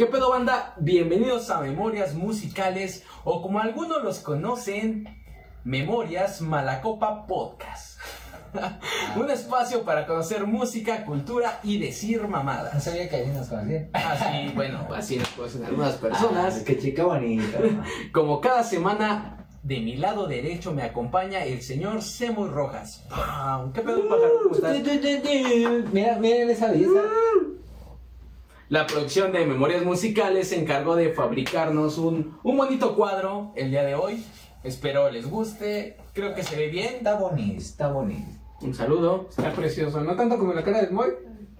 ¿Qué pedo banda? Bienvenidos a Memorias Musicales o como algunos los conocen, Memorias Malacopa Podcast. Un espacio para conocer música, cultura y decir mamadas. No sabía que ahí nos conocían. Así, bueno, así nos conocen algunas personas. Ah, qué chica bonita. Como cada semana, de mi lado derecho me acompaña el señor Semoy Rojas. ¡Pam! ¿Qué pedo, pájaro? ¿Cómo estás? Mira, miren esa belleza. La producción de Memorias Musicales se encargó de fabricarnos un, un bonito cuadro el día de hoy. Espero les guste. Creo que se ve bien. Está bonito, está bonito. Un saludo. Está precioso, no tanto como la cara del Moy,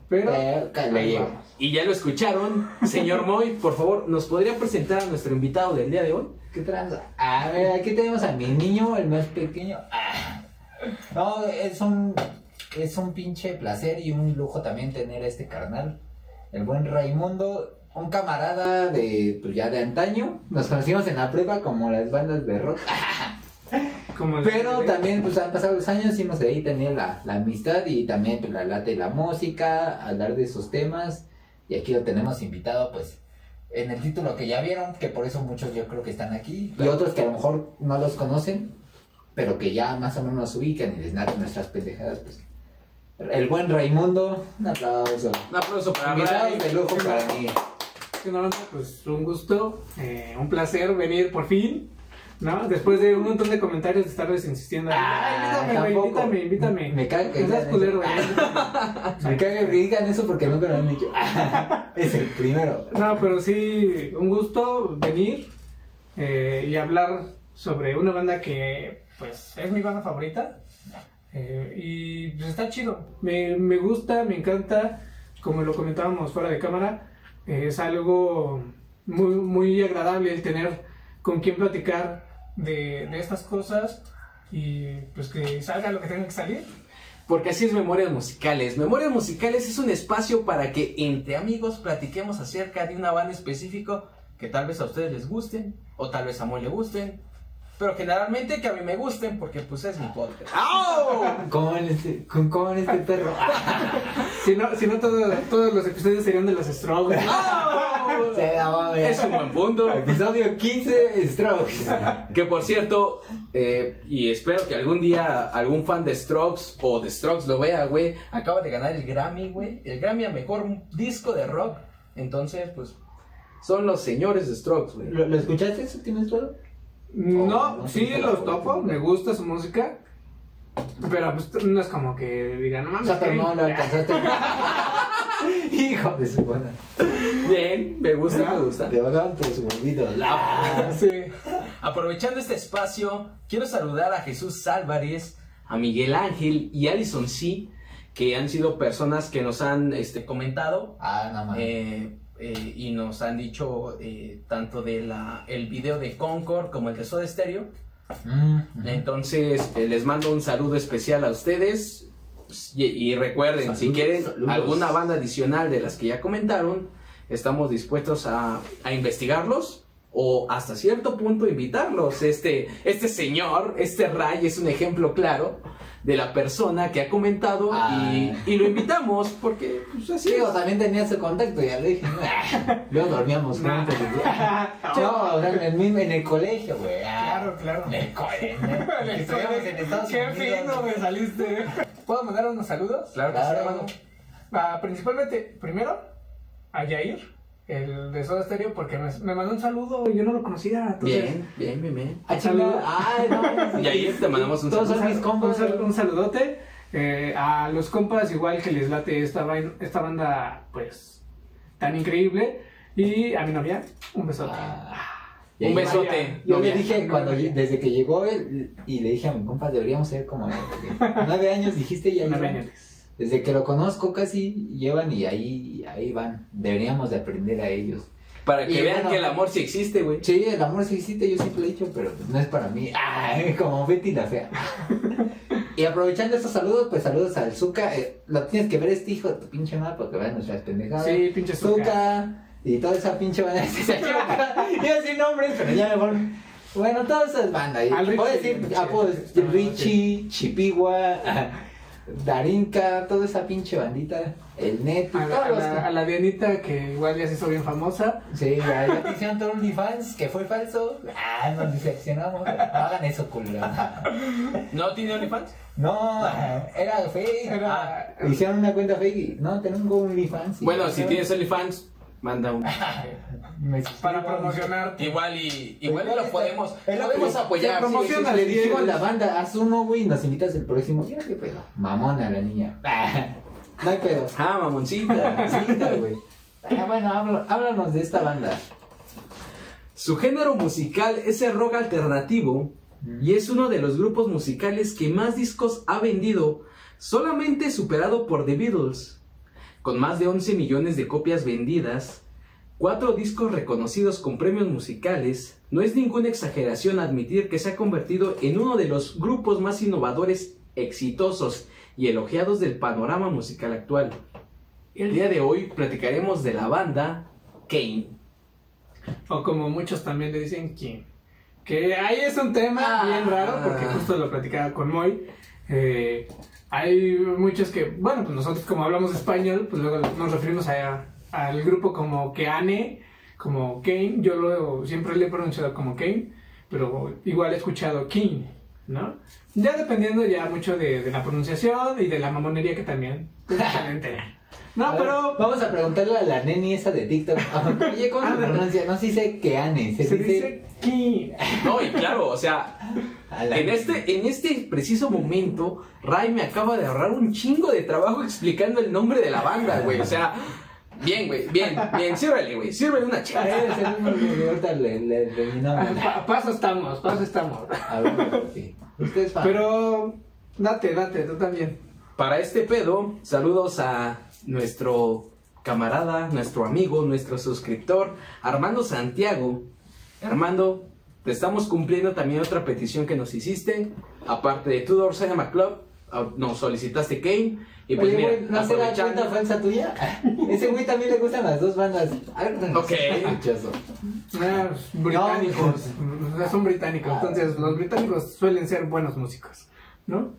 pero Eh, ahí le vamos. Y ya lo escucharon. Señor Moy, por favor, ¿nos podría presentar a nuestro invitado del día de hoy? ¿Qué tranza? A ver, aquí tenemos a mi niño, el más pequeño. Ah. No, es un, es un pinche placer y un lujo también tener a este carnal, el buen Raimundo, un camarada de, pues ya de antaño. Nos conocimos en la prepa como las bandas de rock. Como Pero también pues han pasado los años y hemos ahí tenido la, la amistad y también pues la late la música, hablar de esos temas. Y aquí lo tenemos invitado pues en el título que ya vieron, que por eso muchos yo creo que están aquí. Y otros que a lo mejor no los conocen, pero que ya más o menos nos ubican y les narran nuestras pendejadas pues. El buen Raimundo, un aplauso. Un aplauso para Ray. de lujo para mí. Sí, no, pues un gusto, eh, un placer venir por fin, ¿no? Después de un montón de comentarios de estarles insistiendo. Ah, Ay, invítame, güey, invítame, invítame. Me caga que digan culero, eso. Me caga que digan eso porque nunca lo han dicho. es el primero. No, pero sí, un gusto venir eh, y hablar sobre una banda que, pues, es mi banda favorita. Eh, y pues está chido. Me, me gusta, me encanta. Como lo comentábamos fuera de cámara, eh, es algo muy, muy agradable el tener con quien platicar de, de estas cosas y pues que salga lo que tenga que salir. Porque así es Memorias Musicales. Memorias Musicales es un espacio para que entre amigos platiquemos acerca de una banda específico que tal vez a ustedes les gusten o tal vez a Moy le gusten. Pero generalmente que a mí me gusten porque pues es mi podcast. ¡Au! ¿Cómo en este, con- cómo en este perro? Si no, si no todo- todos los episodios serían de los Strokes. Se la va a ver. Es un buen punto. Episodio 15, Strokes. Que por cierto, eh, y espero que algún día algún fan de Strokes o de Strokes lo vea, güey. Acaba de ganar el Grammy, güey. El Grammy a mejor disco de rock. Entonces, pues, son los señores de Strokes, güey. ¿Lo, lo escuchaste? ¿Tienes todo? No, no sí los topo, me gusta su música. Pero pues no es como que digan, no O mames. sea, pero ¿qué? no lo alcanzaste. Hijo de su buena. Bien, me gusta, me gusta. Te bajaban tus mordidos. Sí. Aprovechando este espacio, quiero saludar a Jesús Álvarez, a Miguel Ángel y Alison C, que han sido personas que nos han este, comentado Ah, no eh, eh, y nos han dicho eh, tanto de la el video de Concord como el de Soda Stereo. Mm. Entonces eh, les mando un saludo especial a ustedes y, y recuerden si quieren saludos. alguna banda adicional de las que ya comentaron, estamos dispuestos a, a investigarlos o hasta cierto punto invitarlos. Este este señor, este Ray es un ejemplo claro de la persona que ha comentado Ah. y, y lo invitamos porque pues, así Sí, es. o también tenía su contacto, ya le dije. ¿no? Luego dormíamos juntos. y- No, o sea, en el, en el colegio, güey. Ah, Claro, claro. En el colegio. En Estados Qué Unidos. fino me saliste. ¿Puedo mandar unos saludos? Claro que sí, Claro. hermano. Ah, principalmente, primero, a Yair, el de Soda Stereo, porque me, me mandó un saludo y yo no lo conocía. entonces- Bien, bien, bien, bien. Ah. Ay, no. Y ahí te mandamos un Todos saludo. mis Un, compas. sal- un saludote eh, a los compas, igual que les late esta, esta banda, pues, tan increíble. Y a mi novia, un besote. Ah. Un besote. Yo le novia. dije, cuando, desde que llegó él, y le dije a mi compa, deberíamos ser como nueve años, dijiste ya. Nueve años. Desde que lo conozco casi llevan y ahí, ahí van. Deberíamos de aprender a ellos. Para que Y vean bueno. que el amor sí existe, güey. Sí, el amor sí existe, yo siempre lo he dicho, pero pues, no es para mí. Ay, como Betty la fea. y aprovechando estos saludos, pues saludos al Zuka. Eh, lo tienes que ver este hijo de tu pinche madre porque vean nuestras pendejadas. Sí, pinche Zuka. Y toda esa pinche banda. A decir nombres, pero ya mejor. Bueno, todas esas bandas. Puedo decir apodos: Ah, Richie, Chipigua. Darinka, toda esa pinche bandita, el Neto, A la, todos a la- a la Dianita, que igual ya se hizo bien famosa. Sí, ya, ya te hicieron todo OnlyFans, que fue falso. Ah, nos decepcionamos. No hagan eso, culero. ¿No tiene OnlyFans? No, era fake. Era- Ah, hicieron una cuenta fake. y, No, tengo OnlyFans. y- Bueno, si tienes OnlyFans, manda un. Me- Para promocionar. Igual y igual y lo podemos, es lo podemos apoyar. promociona, le sí, di- sí. Dijimos la banda, haz uno, güey, y nos invitas el próximo. Mira qué pedo. Mamona la niña. Ah, No hay pedo. Ah, mamoncita. Sí, güey. Ah, bueno, háblanos de esta banda. Su género musical es el rock alternativo y es uno de los grupos musicales que más discos ha vendido, solamente superado por The Beatles, con más de 11 millones de copias vendidas, cuatro discos reconocidos con premios musicales. No es ninguna exageración admitir que se ha convertido en uno de los grupos más innovadores, exitosos y elogiados del panorama musical actual. El día de hoy platicaremos de la banda Kane. O como muchos también le dicen, ¿quién? Que ahí es un tema Ah. bien raro, porque justo lo platicaba con Moy. Eh, hay muchos que, bueno, pues nosotros como hablamos español, pues luego nos referimos a- al grupo como Keane, como Kane. Yo lo, siempre le he pronunciado como Kane, pero igual he escuchado King, ¿no? Ya dependiendo ya mucho de, de la pronunciación y de la mamonería que también es diferente. No, ver, pero Vamos a preguntarle a la neni esa de TikTok. Oye, ¿cómo se pronuncia? No se dice Keane, se, se dice. dice King. No, y claro, o sea, en este, en este preciso momento, Ray me acaba de ahorrar un chingo de trabajo explicando el nombre de la banda, güey. O sea, bien, güey, bien, bien, sírvele, güey, sírvele una A chela. ver, se me olvidó, ahorita le, le, le mi nombre. Pa- paso estamos, paso estamos. A ver, sí. Pero date, date, tú también. Para este pedo, saludos a nuestro camarada, nuestro amigo, nuestro suscriptor, Armando Santiago. Armando, te estamos cumpliendo también otra petición que nos hiciste. Aparte de Tudor Cinema Club, ah, nos solicitaste Kane. Y pues Oye, mira, güey, ¿no será cuenta falsa tuya? Ese güey también le gustan las dos bandas. No Ok. Ah, británicos. Son británicos, Ah. entonces los británicos suelen ser buenos músicos, ¿no?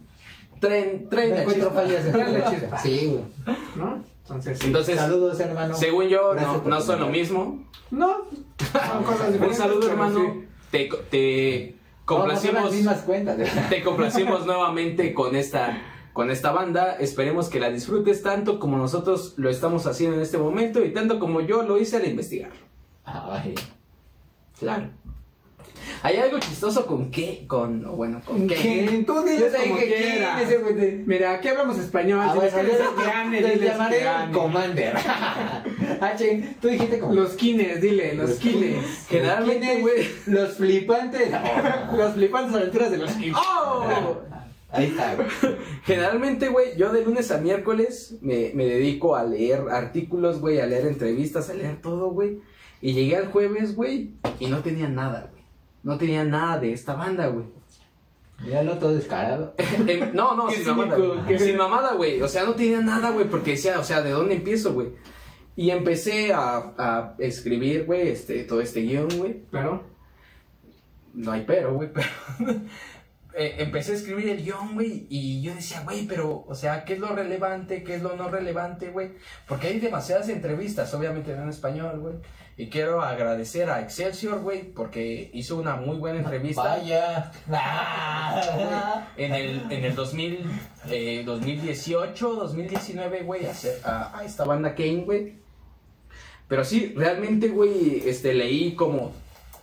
Tren, tren, la chispa. Trae la chispa. Sí, güey. ¿No? Entonces, Entonces, Saludos, hermano. según yo, no, no son lo mismo. no, son cosas Un diferentes. saludo, pero hermano. sí. Te, te No, no complacimos. mismas cuentas. Te complacimos nuevamente con esta, con esta banda. Esperemos que la disfrutes tanto como nosotros lo estamos haciendo en este momento y tanto como yo lo hice al investigar. Ay. Claro. Hay algo chistoso con qué, con, bueno, con qué. ¿Quién? Tú diles como que ese te- Mira, aquí hablamos español. Ah, si les Keane, les llamaré. Commander. Ching, tú dijiste como... Los kines, dile, los kines. Generalmente, ¿Quiénes? güey. Los flipantes. No. Las flipantes aventuras de los kines. ¡Oh! Ahí está, güey. Generalmente, güey, yo de lunes a miércoles me, me dedico a leer artículos, güey, a leer entrevistas, a leer todo, güey. Y llegué al jueves, güey, y no tenía nada, güey. No tenía nada de esta banda, güey. Míralo todo descarado. Em, no, no, sin mamada. güey. Sin mamada, güey. O sea, no tenía nada, güey, porque decía, o sea, ¿de dónde empiezo, güey? Y empecé a, a escribir, güey, este, todo este guion, güey. Claro. No hay pero, güey, pero... eh, empecé a escribir el guion, güey, y yo decía, güey, pero, o sea, ¿qué es lo relevante? ¿Qué es lo no relevante, güey? Porque hay demasiadas entrevistas, obviamente en español, güey. Y quiero agradecer a Excelsior, güey, porque hizo una muy buena entrevista. Vaya. Ah. En el, en el 2000, eh, 2018, 2019, güey, a, a esta banda Kane, güey. Pero sí, realmente, güey, este, leí como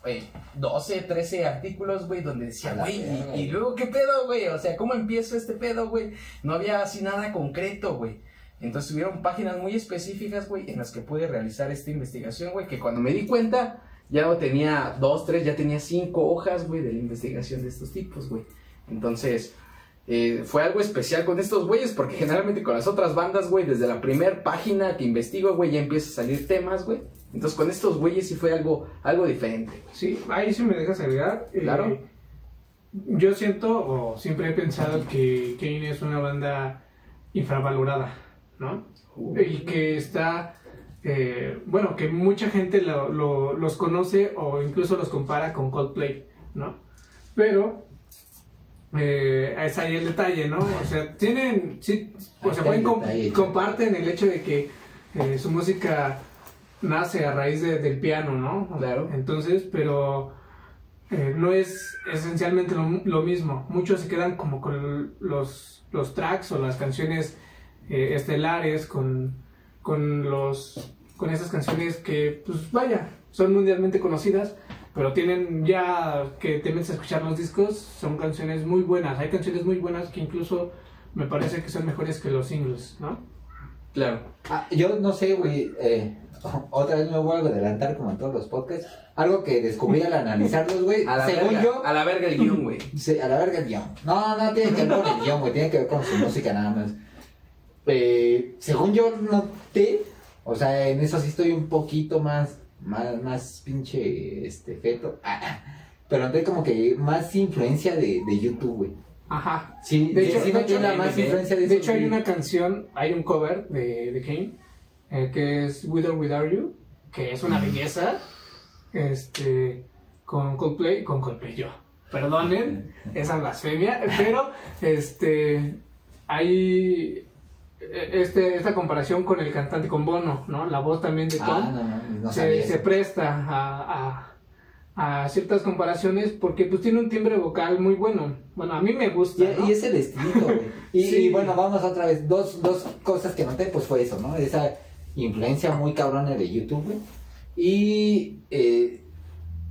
eh, 12, 13 artículos, güey, donde decía, y, güey. y luego, ¿qué pedo, güey? O sea, ¿cómo empiezo este pedo, güey? No había así nada concreto, güey. Entonces tuvieron páginas muy específicas, güey, en las que pude realizar esta investigación, güey, que cuando me di cuenta, ya no tenía dos, tres, ya tenía cinco hojas, güey, de la investigación de estos tipos, güey. Entonces, eh, fue algo especial con estos güeyes, porque generalmente con las otras bandas, güey, desde la primera página que investigo, güey, ya empieza a salir temas, güey. Entonces, con estos güeyes sí fue algo, algo diferente. Sí, ahí sí me dejas agregar. eh, Claro. yo siento, o siempre he pensado que Kane es una banda infravalorada, ¿no? Y que está, eh, bueno, que mucha gente lo- lo- los conoce o incluso los compara con Coldplay, ¿no? Pero eh, es ahí el detalle, ¿no? O sea, tienen, sí, o sea, pueden detalle. comparten el hecho de que eh, su música nace a raíz de- del piano, ¿no? Claro. Entonces, pero eh, no es esencialmente lo, lo mismo. Muchos se quedan como con los, los tracks o las canciones eh, estelares, con, con, los, con esas canciones que, pues vaya, son mundialmente conocidas, pero tienen ya que te metes a escuchar los discos, son canciones muy buenas. Hay canciones muy buenas que incluso me parece que son mejores que los singles, ¿no? Claro. Ah, yo no sé, güey. eh, otra vez me voy a adelantar como en todos los podcasts. Algo que descubrí al analizarlos, güey. A la Según verga, yo, a la verga el guion, güey. Sí, a la verga el guion. No, no tiene que ver con el guion, güey. Tiene que ver con su música nada más. Eh, según yo noté, o sea, en eso sí estoy un poquito más, más, más pinche, este, feto. Ah, pero noté como que más influencia de, de YouTube, güey. Ajá. Sí, De hecho- sí de noté hecho, la más de- influencia de hecho, hay una canción, hay un cover de, de Kane, eh, que es With or Without You, que es una belleza, este, con Coldplay, con Coldplay yo. Perdonen esa blasfemia, pero este, hay eh, este, esta comparación con el cantante, con Bono, ¿no? La voz también de Tom Ah, no, no, no se, presta a, a, a ciertas comparaciones porque pues tiene un timbre vocal muy bueno. Bueno, a mí me gusta. Y, ¿no? y es el estilo, güey. Y, Sí. y bueno, vamos otra vez. Dos, dos cosas que noté, pues fue eso, ¿no? Esa influencia muy cabrona de YouTube, güey. Y eh,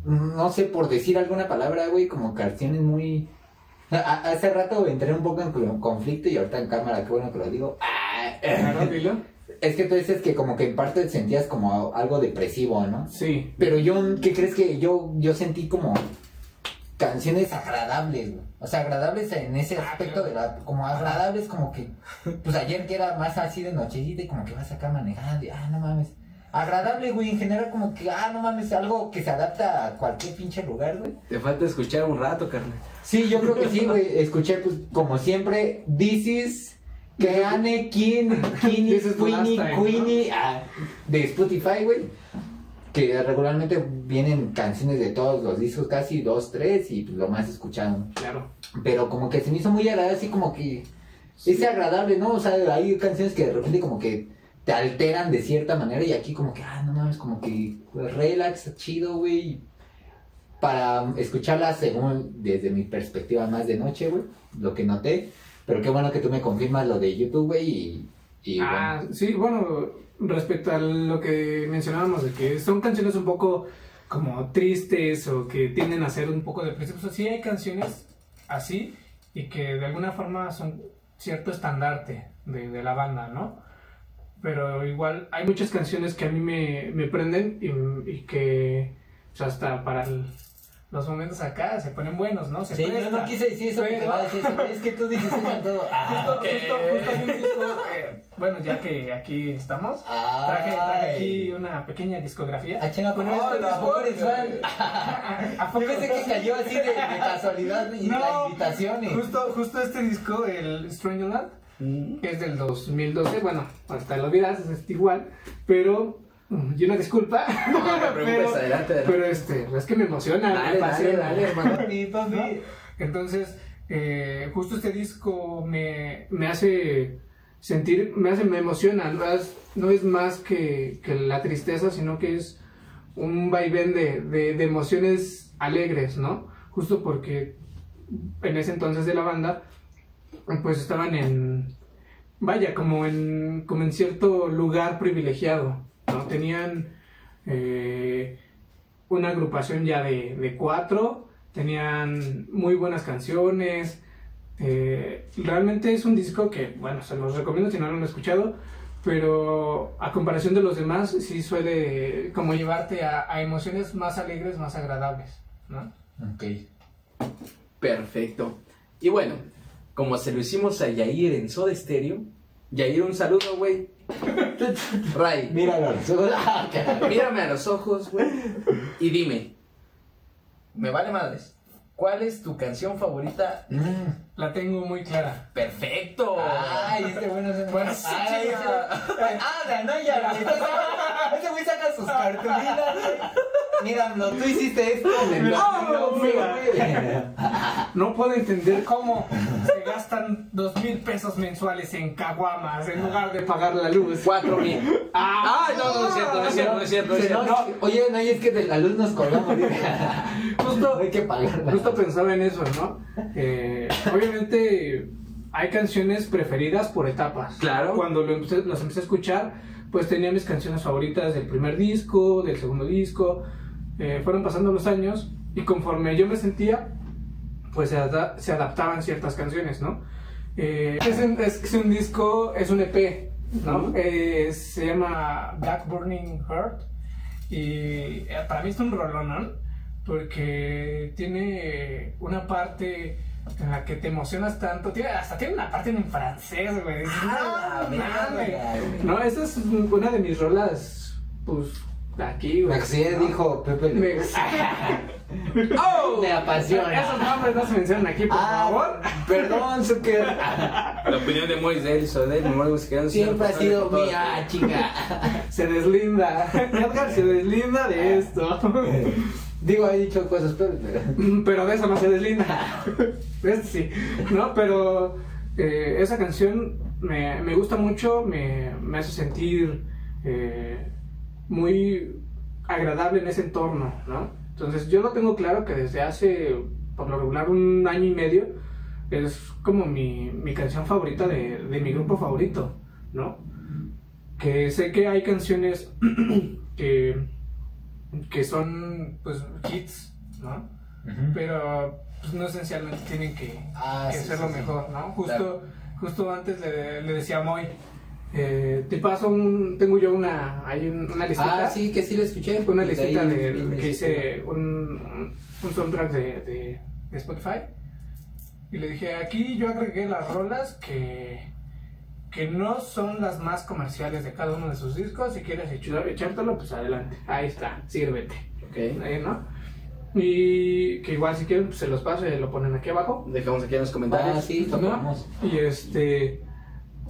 no sé, por decir alguna palabra, güey, como canciones muy. A- hace rato entré un poco en conflicto y ahorita en cámara, qué bueno que lo digo. Ah, dilo. Es que tú dices que como que en parte sentías como algo depresivo, ¿no? Sí. Pero yo, ¿qué crees que yo, yo sentí como canciones agradables, güey? O sea, agradables en ese aspecto de la, como agradables como que, pues ayer que era más así de nochecita y como que vas acá manejando y, ah, no mames. Agradable, güey, en general como que, ah, no mames, algo que se adapta a cualquier pinche lugar, güey. Te falta escuchar un rato, carnal. Sí, yo creo que sí, güey. Escuché, pues, como siempre, This is Keane, Kin, Kini, Queenie, ¿no? Queenie, ah, de Spotify, güey. Que regularmente vienen canciones de todos los discos, casi dos, tres, y pues, lo más escuchado. Claro. Pero como que se me hizo muy agradable, así como que es agradable, ¿no? O sea, hay canciones que de repente como que te alteran de cierta manera y aquí como que, ah, no mames, como que pues, relax, chido, güey. Para escucharlas según desde mi perspectiva más de noche, güey, lo que noté. Pero qué bueno que tú me confirmas lo de YouTube, güey, y, y ah, bueno. sí, bueno, respecto a lo que mencionábamos, de que son canciones un poco como tristes o que tienden a ser un poco depresivas. O sea, sí hay canciones así y que de alguna forma son cierto estandarte de, de la banda, ¿no? Pero igual hay muchas canciones que a mí me, me prenden y, y que pues, hasta para el- los momentos acá se ponen buenos, ¿no? Se Sí, yo no presta. quise decir eso, Pero- va a decir eso, es que tú dices eso todo. Ah, Justo- ok. justo- justo disco, eh, bueno, ya que aquí estamos, traje, traje aquí una pequeña discografía. Ah, ¿A eres disco- fan? ¿A poco pensé que cayó así de, de casualidad y la No, invitación. y- Justo, justo este disco, el Strangerland, Mm. que es del 2012, bueno, hasta lo dirás, es igual, pero y una disculpa, No, no pero, adelante, adelante. pero este, es que me emociona, Dale, dale, dale, hermano. Papi, papi. Entonces, eh, justo este disco me, me hace sentir, me hace, me emociona, no es, no es más que, que la tristeza, sino que es un vaivén de, de, de emociones alegres, ¿no? Justo porque en ese entonces de la banda, pues estaban en, vaya, como en, como en cierto lugar privilegiado, ¿no? Tenían eh, una agrupación ya de, de cuatro, tenían muy buenas canciones, eh, realmente es un disco que, bueno, se los recomiendo si no lo han escuchado, pero a comparación de los demás, sí suele como llevarte a, emociones más alegres, más agradables. Ok. Perfecto. Y bueno, como se lo hicimos a Yair en Soda Stereo, Yair, un saludo, güey. Ray, Míralo. Ah, mírame a los ojos, güey, y dime, me vale madres, ¿cuál es tu canción favorita? La tengo muy clara. Perfecto. Ay, este bueno se Bueno, sí, Ay, ese- Ah, ganó ya, güey. Ese güey saca sus cartulinas, güey. Míralo, tú hiciste esto. No, No, mira. güey. No puedo entender cómo se gastan dos mil pesos mensuales en caguamas en lugar de pagar la luz. Cuatro mil. Ah, no, no es cierto, no es cierto, no es cierto. No es Dice, cierto. no, Oye, no, y es que de la luz nos colgamos. Justo, No hay que pagarla. Justo pensaba en eso, ¿no? Eh, obviamente hay canciones preferidas por etapas. Claro. Cuando lo empecé- las empecé a escuchar, pues tenía mis canciones favoritas del primer disco, del segundo disco. Eh, fueron pasando los años y conforme yo me sentía, pues se, ada- se adaptaban ciertas canciones, ¿no? Eh, es, un, es, es un disco, es un EP, ¿no? Ujú. Eh, se llama Black Burning Heart y eh, para mí es un rolón, ¿no? Porque tiene una parte en la que te emocionas tanto, tiene, hasta tiene una parte en francés, güey. Ah, "No, mames". güey. No, esa es una de mis rolas, pues, aquí, güey. Dijo Pepe. Me- ¡Oh! Me apasiona. Esos nombres no se mencionan aquí, por favor. Ah, perdón, Zucker. La opinión de Mois de él, sobre él, memoria musical. Siempre ha sido mía, chica. Se deslinda. Edgar se deslinda de esto. Digo, he dicho cosas peores, pero. Mm, Pero de eso no se deslinda. De esto sí. No, pero eh, esa canción me, me gusta mucho, me, me hace sentir eh, muy agradable en ese entorno, ¿no? Entonces yo lo tengo claro que desde hace, por lo regular, un año y medio, es como mi, mi canción favorita de, de mi grupo favorito, ¿no? Que sé que hay canciones que, que son, pues, hits, ¿no? pero pues, no esencialmente tienen que, Ah, que sí, ser sí, lo sí. mejor, ¿no? Justo, Claro. justo antes le, le decía a Moy, eh, te paso un, tengo yo una, hay un- una listita, Ah, sí, que sí lo escuché. una listita ahí de, vine, que hice un, un soundtrack de, de, de Spotify y le dije, aquí yo agregué las rolas que, que no son las más comerciales de cada uno de sus discos, si quieres echártelo, pues adelante, ahí está, sírvete. Ok. Eh, ¿no? Y que igual si quieren pues, se los paso y lo ponen aquí abajo. Dejamos aquí en los Ah, comentarios. sí, ¿no? Y este,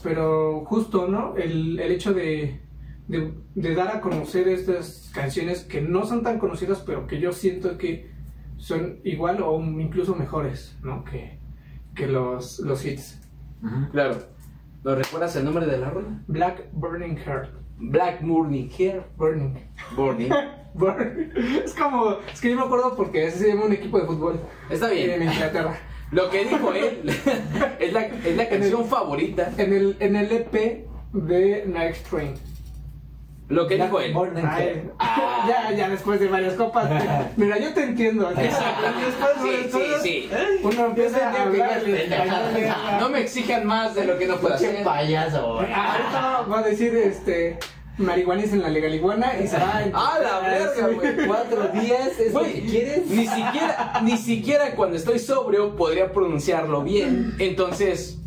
pero justo, ¿no? El, el hecho de, de, de dar a conocer estas canciones que no son tan conocidas, pero que yo siento que son igual o incluso mejores, ¿no? Que, que los, los hits. Claro. ¿Nos recuerdas el nombre de la rola? Black Burning Heart. Black Morning Hair Burning. Burning. Burn. Es como, es que yo me acuerdo porque ese se llama un equipo de fútbol Está en bien. Inglaterra. Lo que dijo él es la, es la canción favorita. En el, en el EP de Night Train. Lo que dijo él. Ay, Ah. ya, ya después de varias copas. Mira, yo te entiendo. Después de Sí, sí, sí. Uno empieza a Yo entendí que hablar ya el español de- No me exijan más de lo que no puedo hacer. payaso. Ah, Ahorita va a decir este marihuanis en la legaliguana y se va a ¡Ah, la verga, güey! Cuatro días es lo que quieres. Ni siquiera, ni siquiera cuando estoy sobrio podría pronunciarlo bien. Entonces,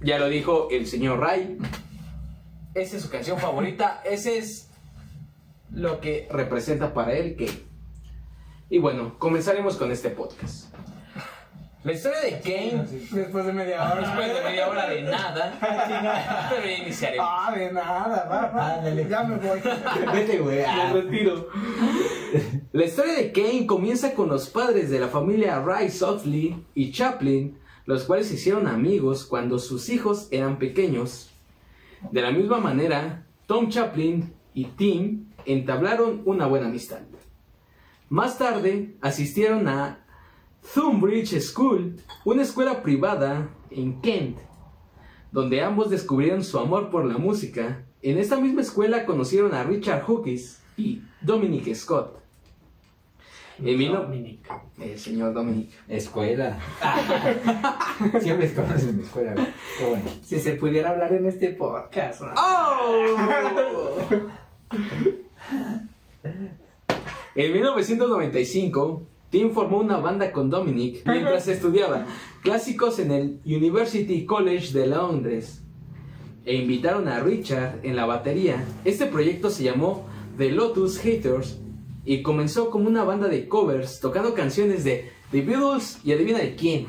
ya lo dijo el señor Ray. Esa es su canción favorita. Ese es lo que representa para él que. Y bueno, comenzaremos con este podcast. La historia de Kane. Después de media hora. Después de media hora de nada. Pero ya iniciaremos. Ah, de nada, va, va. Ándale. Ya me voy. Vete, güey. Me retiro. La historia de Kane comienza con los padres de la familia Rice Otley y Chaplin, los cuales se hicieron amigos cuando sus hijos eran pequeños. De la misma manera, Tom Chaplin y Tim entablaron una buena amistad. Más tarde, asistieron a Thunbridge School, una escuela privada en Kent, donde ambos descubrieron su amor por la música. En esta misma escuela conocieron a Richard Hughes y Dominic Scott. En Dominic. El señor Dominic. Escuela. Siempre conoces mi escuela. Qué bueno. Si se pudiera hablar en este podcast. ¿no? ¡Oh! En 1995, Tim formó una banda con Dominic mientras estudiaba clásicos en el University College de Londres e invitaron a Richard en la batería. Este proyecto se llamó The Lotus Haters y comenzó como una banda de covers tocando canciones de The Beatles y adivina de quién,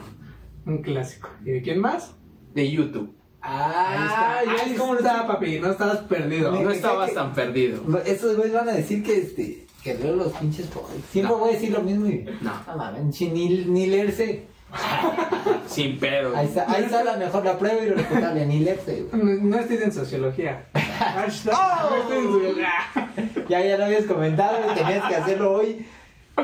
Un clásico. ¿Y de quién más? de YouTube. Ah, ahí está, ahí ¿cómo está, papi. No estabas perdido. No estabas tan perdido. Estos güeyes van a decir que este Que leo los pinches. po- Siempre No. voy a decir lo mismo y. No. No mames, ni, ni leerse. Sin pedo. Ahí está, ahí está la mejor, la prueba irrefutable, ni leerse. güey. No, no sociología. No estudien sociología. Ya, ya lo habías comentado, y tenías que hacerlo hoy.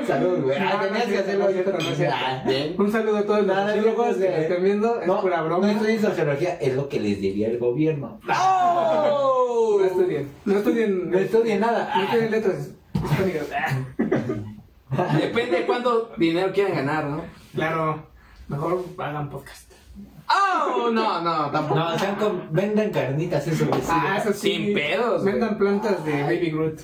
Salud, güey. Ah, tenías que hacerlo hoy. Ah. Un saludo a todos los sociólogos no, que estén viendo. Es No, pura broma. No estudien sociología, es lo que les diría el gobierno. ¡Oh! No estudien. No estudien. No estudien nada. No estudien letras Depende de cuánto dinero quieran ganar, ¿no? Claro. Mejor hagan podcast. ¡Oh! No, no, tampoco. No, sean con, vendan carnitas, eso sirve. Ah, eso sí. Sin pedos, güey. Vendan plantas de Baby Groot.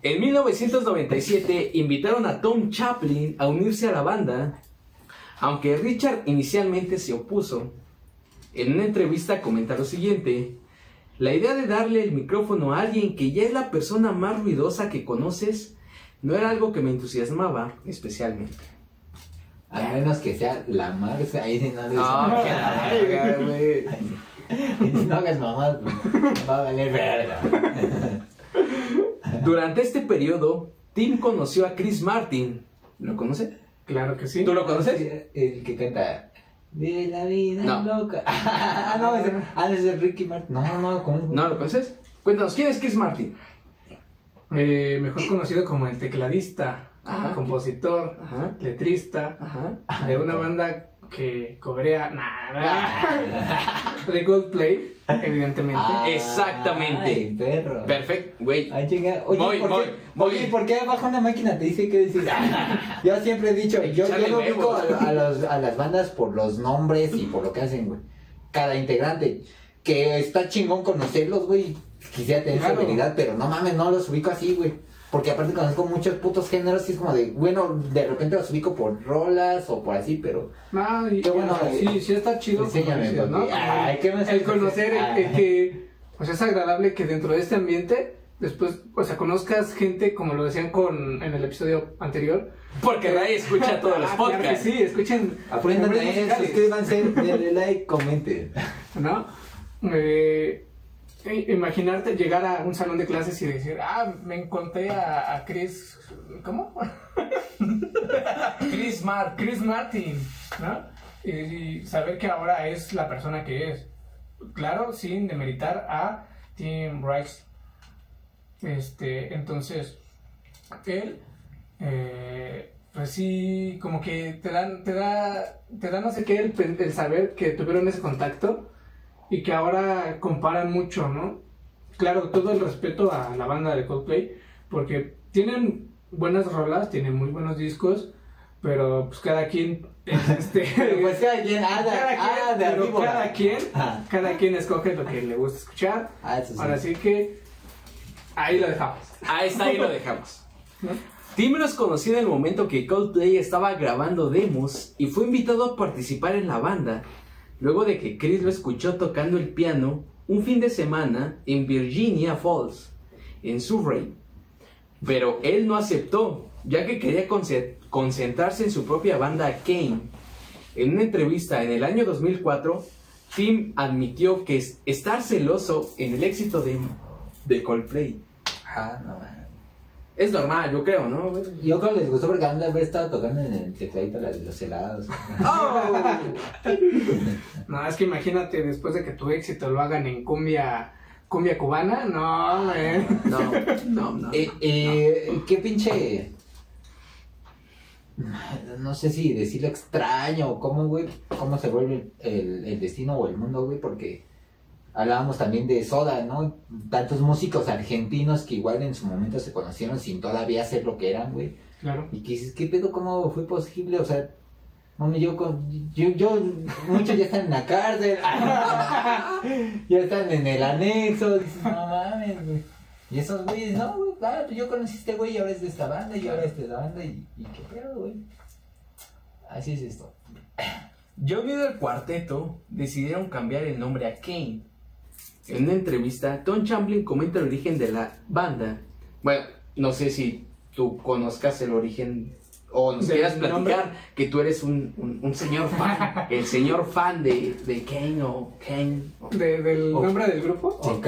En 1997 invitaron a Tom Chaplin a unirse a la banda, aunque Richard inicialmente se opuso. En una entrevista comenta lo siguiente, la idea de darle el micrófono a alguien que ya es la persona más ruidosa que conoces no era algo que me entusiasmaba especialmente. A menos que sea la ahí sí no. Ah, la verga, güey. no hagas mamás, va a valer verga. Durante este periodo, Tim conoció a Chris Martin. ¿Lo conoce? Claro que sí. ¿Tú lo conoces? El que canta... De la vida No. loca. Ah, no, ah, ese es Ricky Martin. No, no, ¿cómo es? ¿No lo conoces? Cuéntanos, ¿quién es Chris Martin? Eh, mejor conocido como el tecladista, Ajá. compositor, Ajá. letrista Ajá. de una banda que cobrea nada de Coldplay, evidentemente. Ah, Exactamente. Ay, perro. Perfecto, güey. Oye, Voy, ¿por voy, qué, voy. Oye, ¿por qué abajo una máquina te dice qué decir? yo siempre he dicho, yo, yo no ubico a, a los- a las bandas por los nombres y por lo que hacen, güey. Cada integrante. Que está chingón conocerlos, güey. Quisiera tener esa Claro. habilidad, pero no mames, no los ubico así, güey. Porque aparte conozco muchos putos géneros y es como de, bueno, de repente los ubico por rolas o por así, pero... Ah, y- Qué bueno, sí, sí está chido. Enséñame, dices, ¿no? Ay, ¿qué me el conocer el- el que pues es agradable que dentro de este ambiente después, o sea, conozcas gente como lo decían con en el episodio anterior. Porque nadie escucha todos los Ah, claro que podcasts. sí, escuchen Aprendan a musicales. suscríbanse, denle like, comenten. ¿no? Eh, imaginarte llegar a un salón de clases y decir, ah, me encontré a, Chris, ¿cómo? Chris Martin. Chris Martin, ¿no? Y, saber que ahora es la persona que es. Claro, sin demeritar a Tim Rice. Este, entonces, él, eh, pues sí, como que te dan, te da, te da no sé qué el, el saber que tuvieron ese contacto y que ahora comparan mucho, ¿no? Claro, todo el respeto a la banda de Coldplay, porque tienen buenas rolas, tienen muy buenos discos, pero pues cada quien es este pues cada quien, cada quien, cada quien Ah. cada quien escoge lo que le gusta escuchar Ah, sí. ahora sí que ahí lo dejamos Ahí está, ahí lo dejamos. ¿no? Tim los conoció en el momento que Coldplay estaba grabando demos y fue invitado a participar en la banda, luego de que Chris lo escuchó tocando el piano un fin de semana en Virginia Falls, en Surrey. Pero él no aceptó, ya que quería conce- concentrarse en su propia banda Kane. En una entrevista en el año 2004, Tim admitió que es estar celoso en el éxito de, de Coldplay. Ah, no. Es normal, yo creo, ¿no? güey? Yo creo que les gustó porque han de haber estado tocando en el tecladito la de los helados. ¡Oh! no es que imagínate después de que tu éxito lo hagan en cumbia cumbia cubana no. No, no, no. Eh, eh, qué pinche. No sé si decirlo extraño o cómo, güey. Cómo se vuelve el, el destino o el mundo, güey, porque hablábamos también de Soda, ¿no? Tantos músicos argentinos que igual en su momento se conocieron sin todavía ser lo que eran, güey. claro Y que dices, ¿qué pedo? ¿Cómo fue posible? O sea, mami, yo, con, yo, yo, muchos ya están en la cárcel, ya están en el anexo, dices, no mames, güey. Y esos güeyes, no, güey, ah, pues yo conocí a este güey y ahora es de esta banda y ahora es de esta banda y, y qué pedo, güey. Así es esto. Yo vi del cuarteto, decidieron cambiar el nombre a Kane. En una entrevista, Tom Champlin comenta el origen de la banda. Bueno, no sé si tú conozcas el origen o nos ¿Del quieras platicar nombre? que tú eres un, un- un señor fan, el señor fan de, de Kane o Kane o, De- del Oh. nombre del grupo O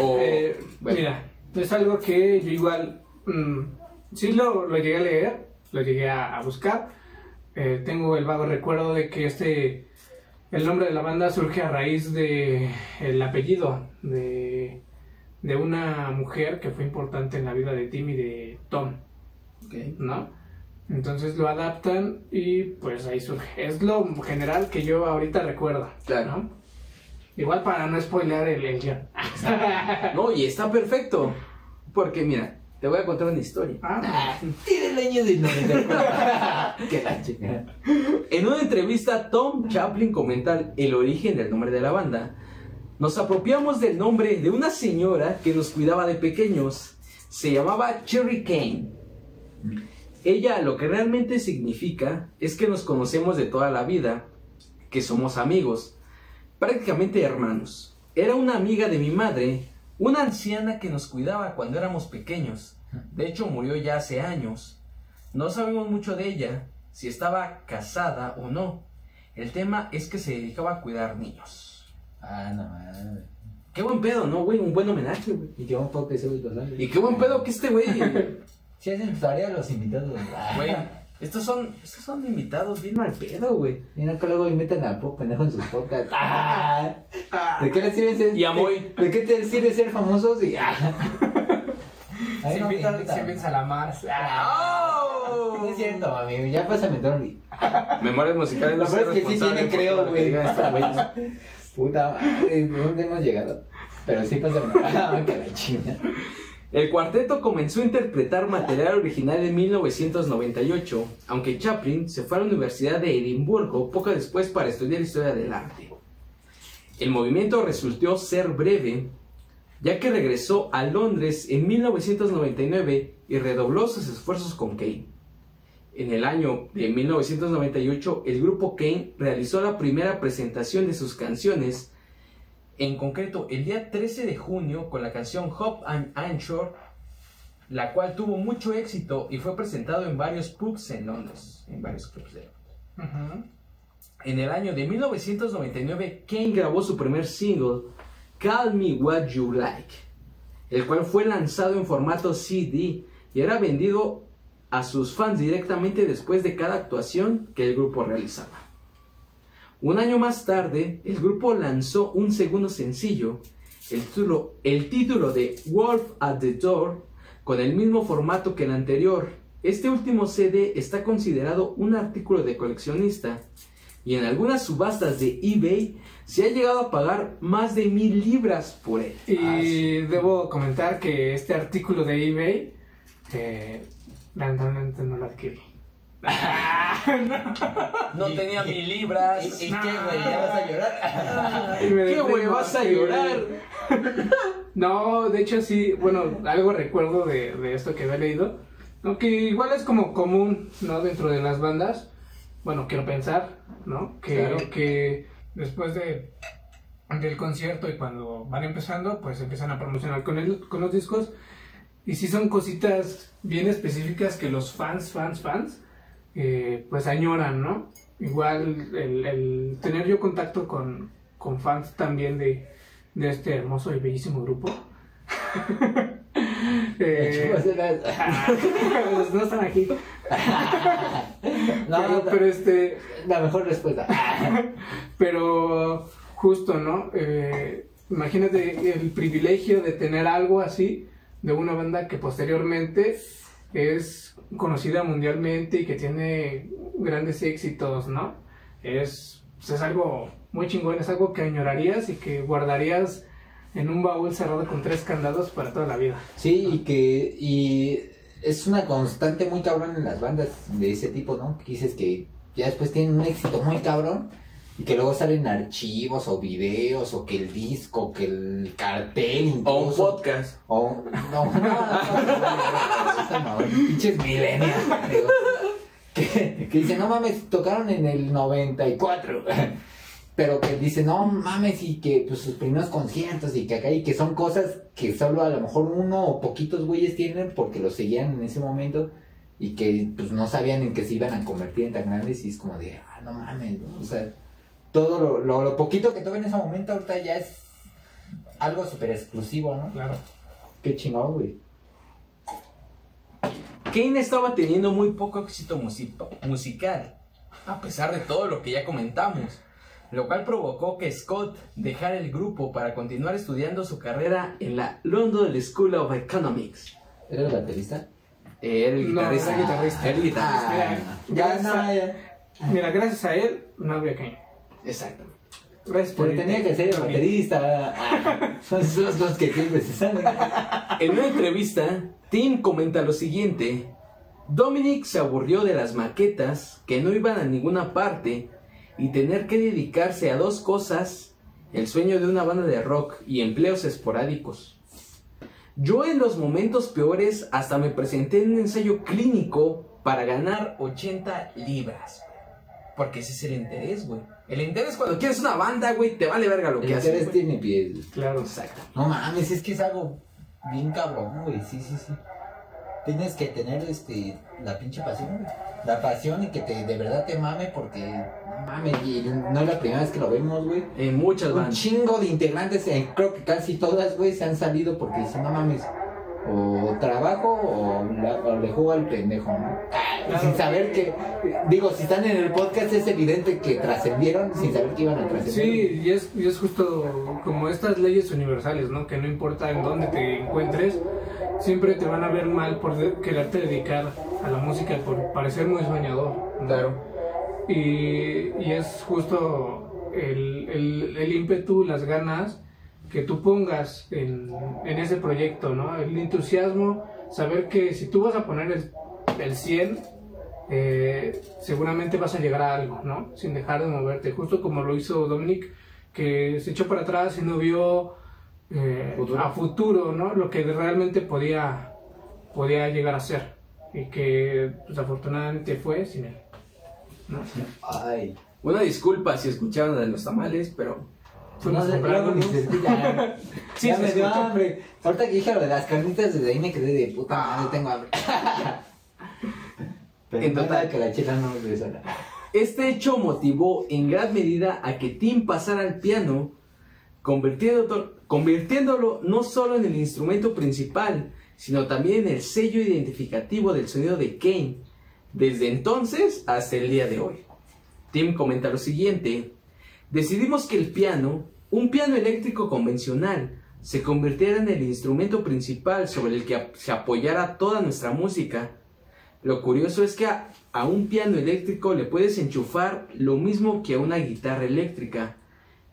o- Eh, bueno, mira es algo que yo igual, mm, sí lo, lo llegué a leer, lo llegué a, a buscar. Eh, tengo el vago recuerdo de que este, el nombre de la banda surge a raíz de el apellido de, de una mujer que fue importante en la vida de Tim y de Tom, Ok. ¿no? Entonces lo adaptan y pues ahí surge. Es lo general que yo ahorita recuerdo, Claro. ¿no? Igual para no spoilear el, el guion. No, y está perfecto. Porque mira, te voy a contar una historia. Ah, Tiene el año del 94. Qué la chingada. En una entrevista, Tom Chaplin comenta el origen del nombre de la banda. Nos apropiamos del nombre de una señora que nos cuidaba de pequeños. Se llamaba Cherry Kane. Ella lo que realmente significa es que nos conocemos de toda la vida, que somos amigos, prácticamente hermanos. Era una amiga de mi madre, una anciana que nos cuidaba cuando éramos pequeños. De hecho, murió ya hace años. No sabemos mucho de ella, si estaba casada o no. El tema es que se dedicaba a cuidar niños. Ah, no mames. Qué buen pedo, ¿no, güey? Un buen homenaje, güey. Y que un poco que soy los Y qué buen pedo que este güey. Si hacen tarea los invitados. Güey, estos son, estos son invitados bien mal pedo, güey. Mira que luego invitan al pop pendejo en sus podcasts. Ah, ¿De qué les sirve ser? Y a Moy. ¿De qué te sirve ser famosos? Y, ah. Ahí se no invitan, se invitan a la Mars. ¡Oh! No es cierto, amigo. Ya pásame. Memorias musicales Lo no peor es que sí tiene, creo, güey. güeyes. Puta madre, ¿dónde hemos llegado? Pero sí pásame. Ah, que la chingada. El cuarteto comenzó a interpretar material original en 1998, aunque Chaplin se fue a la Universidad de Edimburgo poco después para estudiar historia del arte. El movimiento resultó ser breve, ya que regresó a Londres en 1999 y redobló sus esfuerzos con Kane. En el año de 1998, el grupo Kane realizó la primera presentación de sus canciones en concreto el día 13 de junio con la canción Hop and Anchor, la cual tuvo mucho éxito y fue presentado en varios pubs en Londres, en varios clubs de. En el año de 1999, Kane grabó su primer single, Call Me What You Like, el cual fue lanzado en formato CD y era vendido a sus fans directamente después de cada actuación que el grupo realizaba. Un año más tarde, el grupo lanzó un segundo sencillo, el título, de Wolf at the Door, con el mismo formato que el anterior. Este último CD está considerado un artículo de coleccionista y en algunas subastas de eBay se ha llegado a pagar más de mil libras por él. Y debo comentar que este artículo de eBay, eh, lamentablemente no lo adquirí. No tenía mil libras. ¿Y, y qué, güey? ¿Ya vas a llorar? ¿Qué güey vas a llorar? No, de hecho sí, bueno, algo recuerdo de, de esto que había leído, ¿no? que igual es como común, ¿no? Dentro de las bandas, bueno, quiero pensar, ¿no? Que, Claro. que después de, del concierto y cuando van empezando, pues empiezan a promocionar con, el, con los discos, y sí son cositas bien específicas que los fans, fans, fans, eh, pues añoran, ¿no? Igual el, el tener yo contacto con, con fans también de, de este hermoso y bellísimo grupo. Eh, no están aquí. No, pero, este, la mejor respuesta. pero justo, ¿no? Eh, imagínate el privilegio de tener algo así de una banda que posteriormente es conocida mundialmente y que tiene grandes éxitos, ¿no? Es, es algo muy chingón, es algo que añorarías y que guardarías en un baúl cerrado con tres candados para toda la vida. Sí, y que y es una constante muy cabrón en las bandas de ese tipo, ¿no? Que dices que ya después tienen un éxito muy cabrón y que luego salen archivos o videos o que el disco, que el cartel O un podcast. O no, no, pinches digo, que, que dicen, no mames, tocaron en el 94. Pero que dicen, no mames, y que pues sus primeros conciertos y que acá, y que son cosas que solo a lo mejor uno o poquitos güeyes tienen porque los seguían en ese momento y que pues no sabían en qué se iban a convertir en tan grandes y es como de, ah, no mames, ¿no? o sea, todo lo, lo, lo poquito que tuve en ese momento ahorita ya es algo súper exclusivo, ¿no? Claro. Qué chingón, güey. Kane estaba teniendo muy poco éxito musi- musical, a pesar de todo lo que ya comentamos, lo cual provocó que Scott dejara el grupo para continuar estudiando su carrera en la London School of Economics. ¿Era el baterista? Era el No, guitarrista. era guitarrista. Era el guitarrista. Mira, ya, gracias no, a- ya. Mira, gracias a él no habría Kane. Exacto. Gracias por Pero tenía que ser baterista. Ah, Son esos dos que siempre se salen. En una entrevista, Tim comenta lo siguiente. Dominic se aburrió de las maquetas que no iban a ninguna parte y tener que dedicarse a dos cosas, el sueño de una banda de rock y empleos esporádicos. Yo en los momentos peores hasta me presenté en un ensayo clínico para ganar 80 libras. Porque ese es el interés, güey. El interés cuando quieres una banda, güey, te vale verga lo El que haces. interés güey. tiene pies. Claro. Exacto. No mames, es que es algo bien cabrón, güey. Sí, sí, sí. Tienes que tener este la pinche pasión, güey. La pasión y que te de verdad te mame porque no mames, y no es la primera vez que lo vemos, güey. En muchas Un bandas. chingo de integrantes, eh, creo que casi todas, güey, se han salido porque dicen, no mames, o trabajo o, la- o le juego al pendejo, ¿no? Claro. Sin saber que, digo, si están en el podcast es evidente que trascendieron sin saber que iban a trascender. Sí, y es, y es justo como estas leyes universales, ¿no? Que no importa en dónde te encuentres, siempre te van a ver mal por de- quererte dedicar a la música, por parecer muy soñador. ¿no? Claro. Y, y es justo el, el, el ímpetu, las ganas que tú pongas en, en ese proyecto, ¿no? El entusiasmo, saber que si tú vas a poner el, el 100, eh, seguramente vas a llegar a algo, ¿no? Sin dejar de moverte, justo como lo hizo Dominic, que se echó para atrás y no vio eh, Futuro. a futuro, ¿no? Lo que realmente podía, podía llegar a ser y que desafortunadamente fue sin él. ¿no? Ay. Una disculpa si escucharon de los tamales, pero Fuimos No sé, comprando, luego ni escucha. Sí, ya me dio hambre. Ahorita que dije lo de las carnitas, desde ahí me quedé de puta madre, tengo hambre. En total. que la chela no me sola. este hecho motivó en gran medida a que Tim pasara al piano, convirtiéndolo, convirtiéndolo no solo en el instrumento principal, sino también en el sello identificativo del sonido de Kane, desde entonces hasta el día de hoy. Tim comenta lo siguiente, decidimos que el piano, un piano eléctrico convencional, se convirtiera en el instrumento principal sobre el que se apoyara toda nuestra música. Lo curioso es que a, a un piano eléctrico le puedes enchufar lo mismo que a una guitarra eléctrica,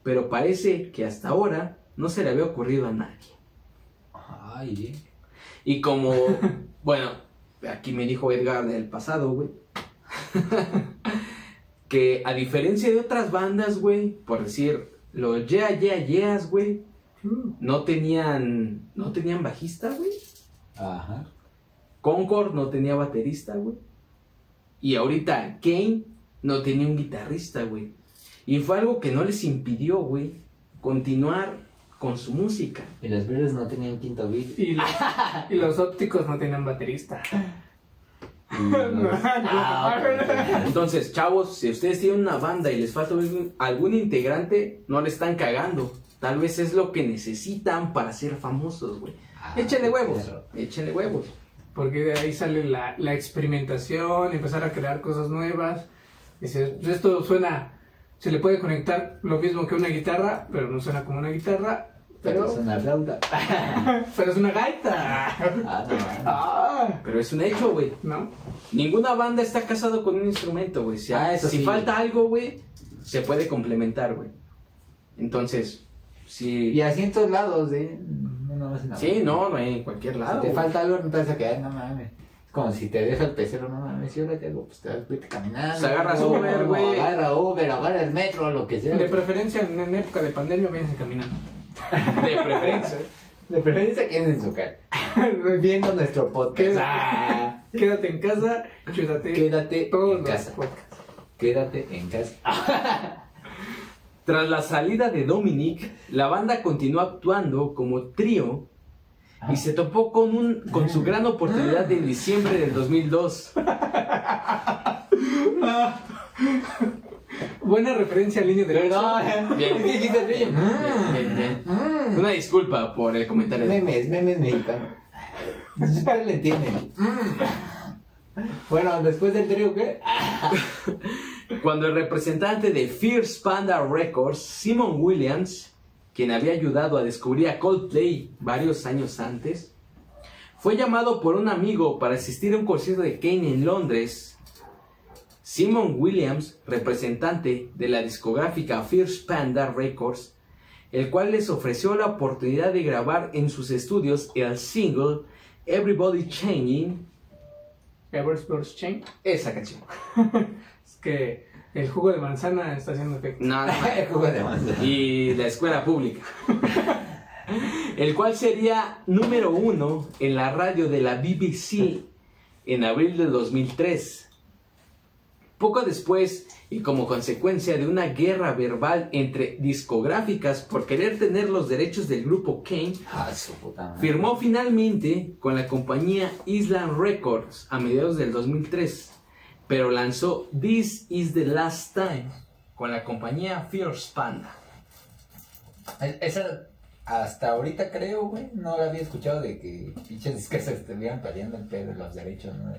pero parece que hasta ahora no se le había ocurrido a nadie. Ay, Y como, bueno, aquí me dijo Edgar del pasado, güey, que a diferencia de otras bandas, güey, por decir, los Yeah Yeah Yeahs, güey, no tenían, no tenían bajista, güey. Ajá. Concord no tenía baterista, güey. Y ahorita Kane no tenía un guitarrista, güey. Y fue algo que no les impidió, güey, continuar con su música. Y los verdes no tenían quinto beat. Y los, y los ópticos no tenían baterista. Ah, ok. Entonces, chavos, si ustedes tienen una banda y les falta algún, algún integrante, no le están cagando. Tal vez es lo que necesitan para ser famosos, güey. Ah, Échenle huevos, échenle huevos. Porque de ahí sale la, la experimentación, empezar a crear cosas nuevas. Dices, esto suena, se le puede conectar lo mismo que una guitarra, pero no suena como una guitarra, Pero pero, es una flauta. pero es una gaita. Ah, no. Ah, Pero es un hecho, güey. ¿No? Ninguna banda está casado con un instrumento, güey. Si, Ah, eso si sí. falta algo, güey, se puede complementar, güey. Entonces, sí. Y así en todos lados, ¿eh? No, no, más en la Sí, banda. no, no, en cualquier Si lado. te güey. falta algo, no te vas a quedar, no mames. Es como si te deja el pecero, no mames. Yo le tengo, pues te vas, vete caminando. Pues agarras Uber, güey. Agarra Uber, agarra el metro, lo que sea. De preferencia en, en época de pandemia, váyanse caminando. De preferencia. De preferencia quédense en su casa. Viendo nuestro podcast. Quédate, Ah, quédate en casa, chúdate Quédate todos en casa. podcasts. Quédate en casa. Tras la salida de Dominic, la banda continuó actuando como trío y se topó con, un, con su gran oportunidad en diciembre del 2002. Buena referencia al niño de Perdón. Bien. Bien, "Mm, bien, bien. mm". Una disculpa por el comentario. Memes, memes mexicanos. Ustedes le entienden. Bueno, después del trío, ¿qué? Cuando el representante de Fierce Panda Records, Simon Williams, quien había ayudado a descubrir a Coldplay varios años antes, fue llamado por un amigo para asistir a un concierto de Kane en Londres. Simon Williams, representante de la discográfica Fierce Panda Records, el cual les ofreció la oportunidad de grabar en sus estudios el single Everybody Changing, esa canción. Es que el jugo de manzana está haciendo efecto. No, no, El juego de manzana. y la escuela pública. El cual sería número uno en la radio de la BBC en abril de 2003. Poco después, y como consecuencia de una guerra verbal entre discográficas por querer tener los derechos del grupo Kane, Ah, firmó finalmente con la compañía Island Records a mediados del 2003, pero lanzó This Is the Last Time con la compañía Fierce Panda. Es- Esa, hasta ahorita creo, güey, no la había escuchado de que pinches discos se estuvieran peleando el pedo de los derechos, ¿no?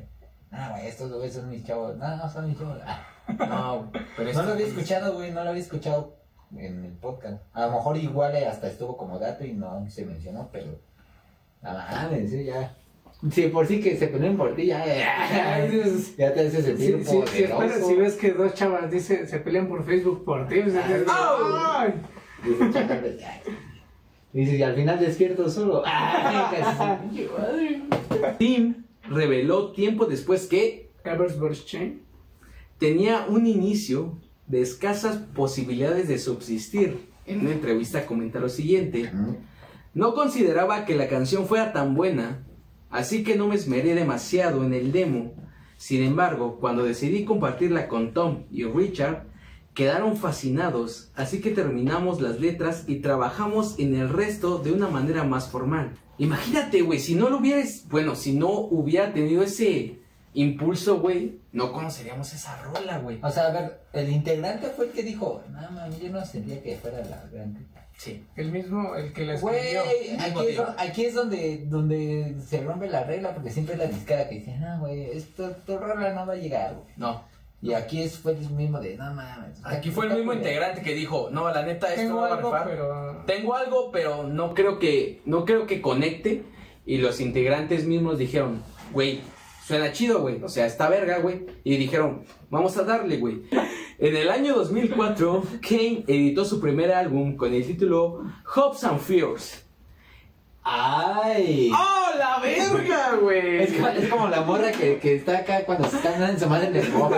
Ah, güey, estos güey son mis chavos. No, no son mis chavos. Ah, No, pero no esto- lo había escuchado, güey, no lo había escuchado en el podcast. A lo mejor igual eh, hasta estuvo como dato y no se mencionó, pero... Nada mames, sí, ya. Sí, por sí que se peleen por ti, ya, ya, ya te hace sentir si, si, poderoso. esperas- si ves que dos chavas dice, se pelean por Facebook por ti, pues, dices, ¡ay! Dice, "Chácale, ya". Dice, y al final despierto solo. Ay, casi madre. Tim reveló tiempo después que Eversburst Chain. tenía un inicio de escasas posibilidades de subsistir. En una entrevista comenta lo siguiente. No consideraba que la canción fuera tan buena, así que no me esmeré demasiado en el demo. Sin embargo, cuando decidí compartirla con Tom y Richard, quedaron fascinados, así que terminamos las letras y trabajamos en el resto de una manera más formal. Imagínate, güey, si no lo hubieras, bueno, si no hubiera tenido ese impulso, güey, no conoceríamos esa rola, güey. O sea, a ver, el integrante fue el que dijo, no mami, yo no sentía que fuera la gran. Sí. El mismo, el que la Güey, escribió. mismo aquí, es, aquí es donde, donde se rompe la regla, porque siempre es la discara que dice, no, güey, esto, tu rola no va a llegar, güey. No. Y aquí es, fue el mismo de, no mames. Aquí fue el mismo integrante que dijo, no, la neta, esto va a pero... Tengo algo, pero no creo que no creo que conecte. Y los integrantes mismos dijeron, güey, suena chido, güey. O sea, está verga, güey. Y dijeron, vamos a darle, güey. En el año 2004, Kane editó su primer álbum con el título Hopes and Fears. ¡Ay! ¡Oh, la verga, güey! Es, co- es como la morra que, que está acá cuando se están dando en su madre en el box.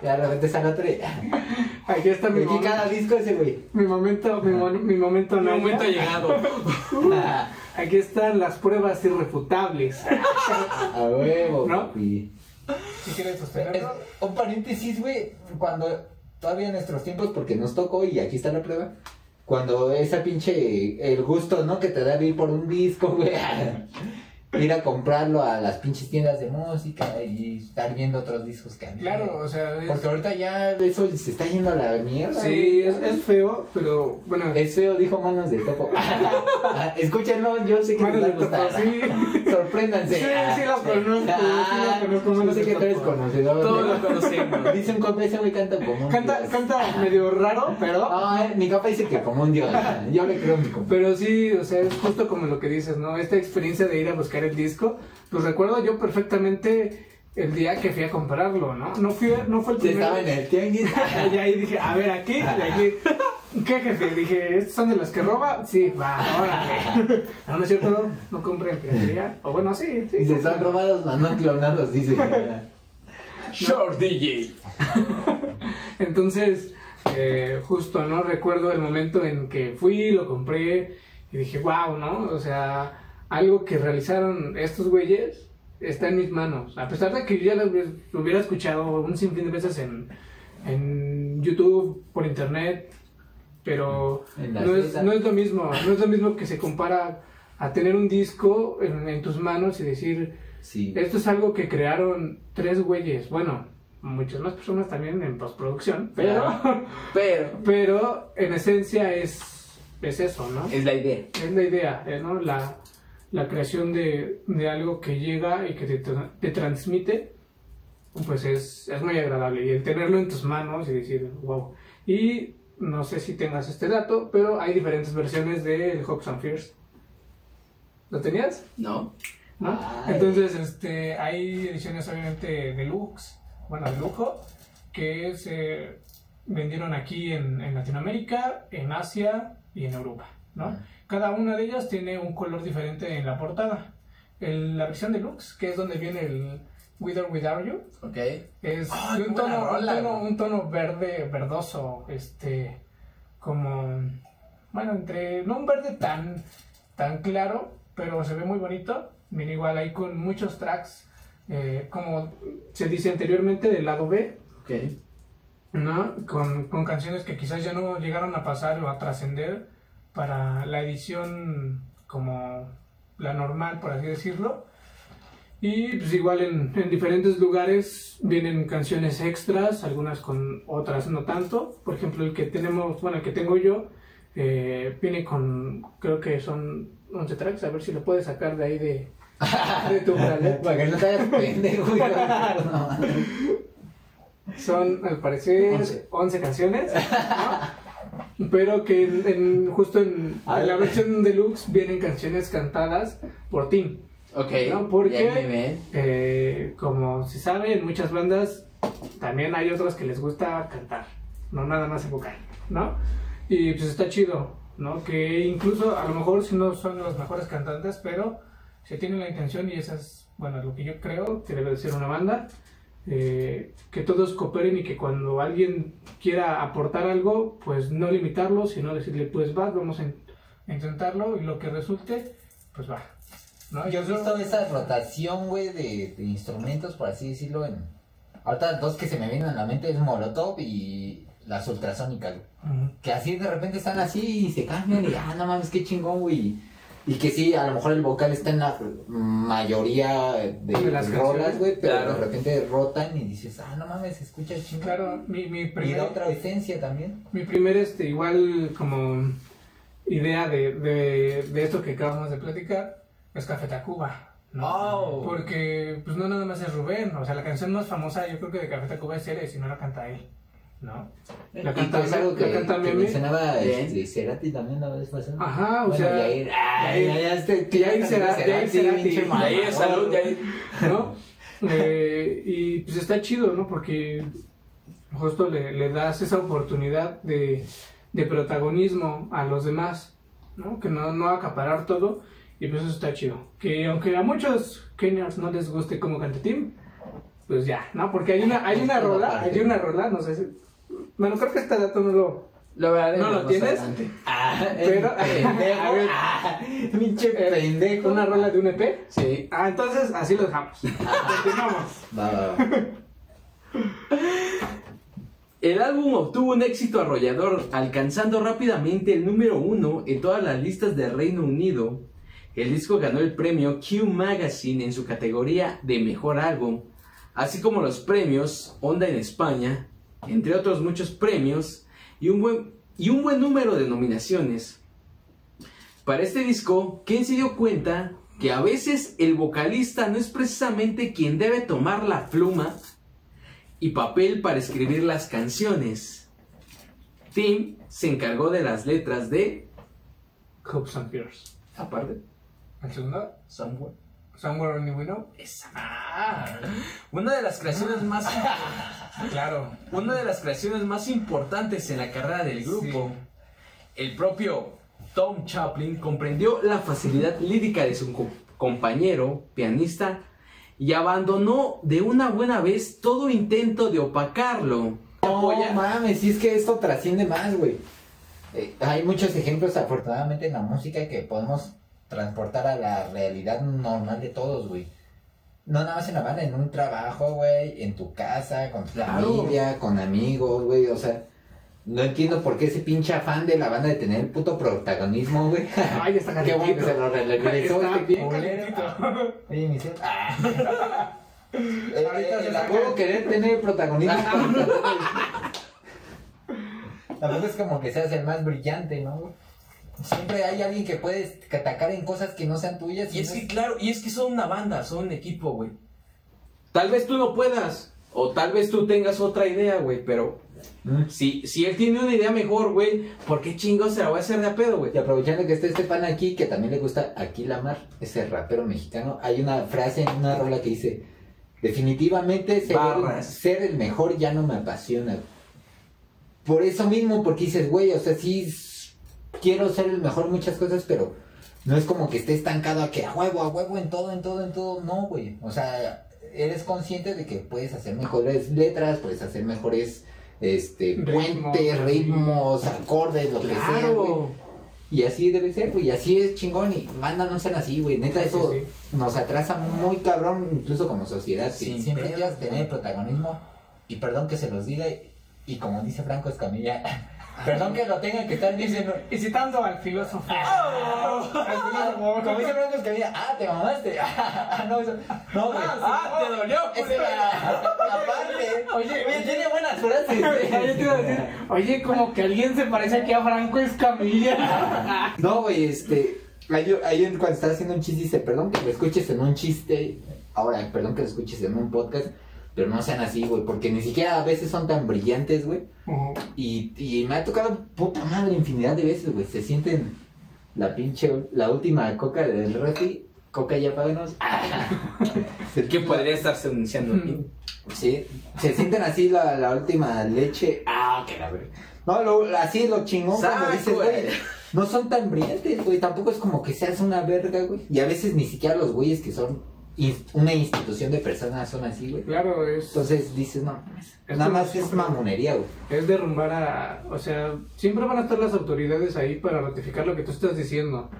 Y de repente sale otro y... Aquí está mi, Aquí momento, cada disco ese, güey. mi momento, mi, mo- mi momento Mi Naya. momento ha llegado. Aquí están las pruebas irrefutables. A huevo, ¿No? papi. Si quieres Es- sostenerlo. un paréntesis, güey, cuando todavía en nuestros tiempos, porque nos tocó y aquí está la prueba, cuando esa pinche, el gusto, ¿no? Que te da de ir por un disco, güey, ir a comprarlo a las pinches tiendas de música y estar viendo otros discos que han Claro, o sea, es- Porque ahorita ya eso se está yendo a la mierda. sí, es, es feo, pero bueno. Es feo, dijo Manos de Topo. Ah, Escúchenlo, yo sé que Manos les va a Topo, sí. Sorpréndanse. Sí, Ah, sí lo conozco, Ah, sí conozco, Manos sé que tú eres conocedor. Todos de- lo conocemos. Dice un compa, ese güey canta como un Canta, dios. canta medio raro, pero. No, eh, mi compa dice que como un dios. Yo le creo a mi compa. Pero sí, o sea, es justo como lo que dices, ¿no? Esta experiencia de ir a buscar el disco, pues recuerdo yo perfectamente el día que fui a comprarlo, ¿no? No, fui, no fue el Se primero. estaba en el tianguis. Y ahí dije, a ver, aquí, aquí. ¿Qué jefe? Dije, ¿estos son de los que roba? Sí, va, órale. No, no es cierto, no compren piratería. O bueno, sí, sí. Y se son robados, mas no clonados, dice. Short DJ. Entonces, eh, justo, ¿no? Recuerdo el momento en que fui, lo compré y dije, wow, ¿no? O sea, algo que realizaron estos güeyes está en mis manos. A pesar de que yo ya lo hubiera- escuchado un sinfín de veces en, en YouTube, por internet, pero no es, no es lo mismo, no es lo mismo que se compara a tener un disco en, en tus manos y decir, Sí. esto es algo que crearon tres güeyes, bueno, muchas más personas también en postproducción, pero, Pero, pero en esencia es es eso, ¿no? Es la idea. Es la idea, ¿no? La, la creación de, de algo que llega y que te, te transmite, pues es, es muy agradable. Y el tenerlo en tus manos y decir, wow. Y no sé si tengas este dato, pero hay diferentes versiones de Hopes and Fears. ¿Lo tenías? ¿No? ¿no? Entonces, este, hay ediciones obviamente deluxe, bueno, de lujo, que se vendieron aquí en, en Latinoamérica, en Asia y en Europa, ¿no? Cada una de ellas tiene un color diferente en la portada. El- la versión deluxe, que es donde viene el With or Without You, Ok. es de un tono, un tono- güey. un tono verde, verdoso, este, como, bueno, entre, no un verde tan, tan claro, pero se ve muy bonito. Viene igual ahí con muchos tracks, eh, como se dice anteriormente, del lado B. ¿no? Con, con canciones que quizás ya no llegaron a pasar o a trascender para la edición como la normal, por así decirlo. Y pues igual en, en diferentes lugares vienen canciones extras, algunas con otras no tanto. Por ejemplo, el que tenemos, bueno, el que tengo yo, eh, viene con, creo que son 11 tracks, a ver si lo puedes sacar de ahí de, de tu bralet. Para que no te hagas pendejo, Son, al parecer, Once. 11, canciones, ¿no? pero que en, en- justo en, A en la ver. versión deluxe vienen canciones cantadas por Tim. Ok. No, porque-. Eh, como se sabe, en muchas bandas también hay otros que les gusta cantar, no nada más vocal, ¿no? Y pues está chido, ¿no? Que incluso a lo mejor si no son los mejores cantantes, pero se tienen la intención y esa es, bueno, lo que yo creo que debe de ser una banda, eh, que todos cooperen y que cuando alguien quiera aportar algo, pues no limitarlo, sino decirle, pues va, vamos a in- a intentarlo y lo que resulte, pues va. ¿no? Yo he visto esa rotación, güey, de, de instrumentos, por así decirlo, en... Ahorita dos que se me vienen a la mente es Molotov y las ultrasónicas, güey. Ujú. Que así de repente están así y se cambian y, ah, no mames, qué chingón, güey. Y que sí, a lo mejor el vocal está en la mayoría de, las rolas, güey, pero claro. de repente rotan y dices, ah, no mames, se escucha chingón. Claro, mi, mi Y primer, da otra esencia también. mi primer este, igual como idea de, de, de esto que acabamos de platicar es Café Tacuba. ¿no? Oh. Porque pues no nada más es Rubén, o sea, la canción más famosa yo creo que de Café Tacuba es Ceres y no la canta él, ¿no? La Y canta, es algo la que, canta que mencionaba este, Cerati también la vez pasada. Ajá, o Bueno, sea, Yair, ay, Yair- ya, ya, este, Yair Cerati, Yair Cerati. salud. ¿no? Eh, y pues está chido, ¿no? Porque justo le, le das esa oportunidad de, de protagonismo a los demás, ¿no? Que no, no acaparar todo, y pues eso está chido. Que aunque a muchos Kenyans no les guste como canta Tim, pues ya, ¿no? Porque hay una, hay una rola, hay una rola, no sé si... Bueno, creo que este dato no lo... Lo veremos ¿No lo tienes? Ah, Pero- pendejo, A ver. ah, pinche eh, pendejo. Una rola de un EP. Sí. Ah, entonces así lo dejamos. Continuamos. Va, va, va. El álbum obtuvo un éxito arrollador, alcanzando rápidamente el número uno en todas las listas del Reino Unido. El disco ganó el premio Q Magazine en su categoría de Mejor Álbum, así como los premios Onda en España, entre otros muchos premios, y un buen, y un buen número de nominaciones. Para este disco, Ken se dio cuenta que a veces el vocalista no es precisamente quien debe tomar la pluma y papel para escribir las canciones. Tim se encargó de las letras de, and Fears. aparte, ¿El segundo? Somewhere. Somewhere Only We Know. Esa. Una de las creaciones más Claro. una de las creaciones más importantes en la carrera del grupo. El propio Tom Chaplin comprendió la facilidad lírica de su co- compañero pianista y abandonó de una buena vez todo intento de opacarlo. No mames, si es que esto trasciende más, güey. Eh, hay muchos ejemplos, afortunadamente, en la música que podemos transportar a la realidad normal de todos, güey. No nada más en la banda, en un trabajo, güey, en tu casa, con tu Claro. familia, con amigos, güey, o sea. No entiendo por qué ese pinche afán de la banda de tener el puto protagonismo, güey. Ay, está Qué bueno que se lo regresó Está este bien culero. calentito. Oye, mi. Ah. Eh, Ahorita eh, se la puedo querer tener protagonismo. Tampoco es como que seas el más brillante, ¿no? güey? Siempre hay alguien que puedes atacar en cosas que no sean tuyas. Y es no que, claro, y es que son una banda, son un equipo, güey. Tal vez tú no puedas, o tal vez tú tengas otra idea, güey, pero Mm. si, si él tiene una idea mejor, güey, ¿por qué chingo se la voy a hacer de a pedo, güey? Y aprovechando que está este pan aquí, que también le gusta aquí la mar, ese rapero mexicano, hay una frase en una rola que dice, definitivamente ser el, ser el mejor ya no me apasiona. Por eso mismo, porque dices, güey, o sea, sí quiero ser el mejor en muchas cosas, pero no es como que esté estancado a que a huevo, a huevo, en todo, en todo, en todo. No, güey. O sea, eres consciente de que puedes hacer mejores letras, puedes hacer mejores este Ritmos, puentes, ritmos, acordes, lo que sea, güey. Claro. Y así debe ser, güey, y así es chingón, y banda no sean así, güey, neta, Sí, eso sí, nos atrasa muy cabrón, incluso como sociedad, que siempre quieras tener protagonismo, y perdón que se los diga, y como dice Franco Escamilla, perdón que lo tengan que estar diciendo, Y citando al filósofo. como dice Franco Escamilla, ah, te mamaste, ah, no, eso, no, güey, Ah, te dolió, esa era la parte, Oye, oye, tiene buenas frases, Oye, te iba a decir, oye, como que alguien se parece aquí a Franco Escamilla. No, güey, este. Un, cuando estás haciendo un chiste, dice, perdón que lo escuches en un chiste. Ahora, perdón que lo escuches en un podcast. Pero no sean así, güey. Porque ni siquiera a veces son tan brillantes, güey. Y, y me ha tocado, puta madre, infinidad de veces, güey. Se sienten la pinche, la última coca del refri. Coca, ya páganos. ¿Qué podría estarse anunciando aquí? Sí, se sienten así la, la última leche. Ah, que la verga. No, lo, así es lo chingón cuando dices, güey. no son tan brillantes, güey. Tampoco es como que seas una verga, güey. Y a veces ni siquiera los güeyes que son una institución de personas son así, güey. Claro, es, Entonces dices, no, Es nada más es mamonería, güey. es derrumbar a... O sea, siempre van a estar las autoridades ahí para ratificar lo que tú estás diciendo.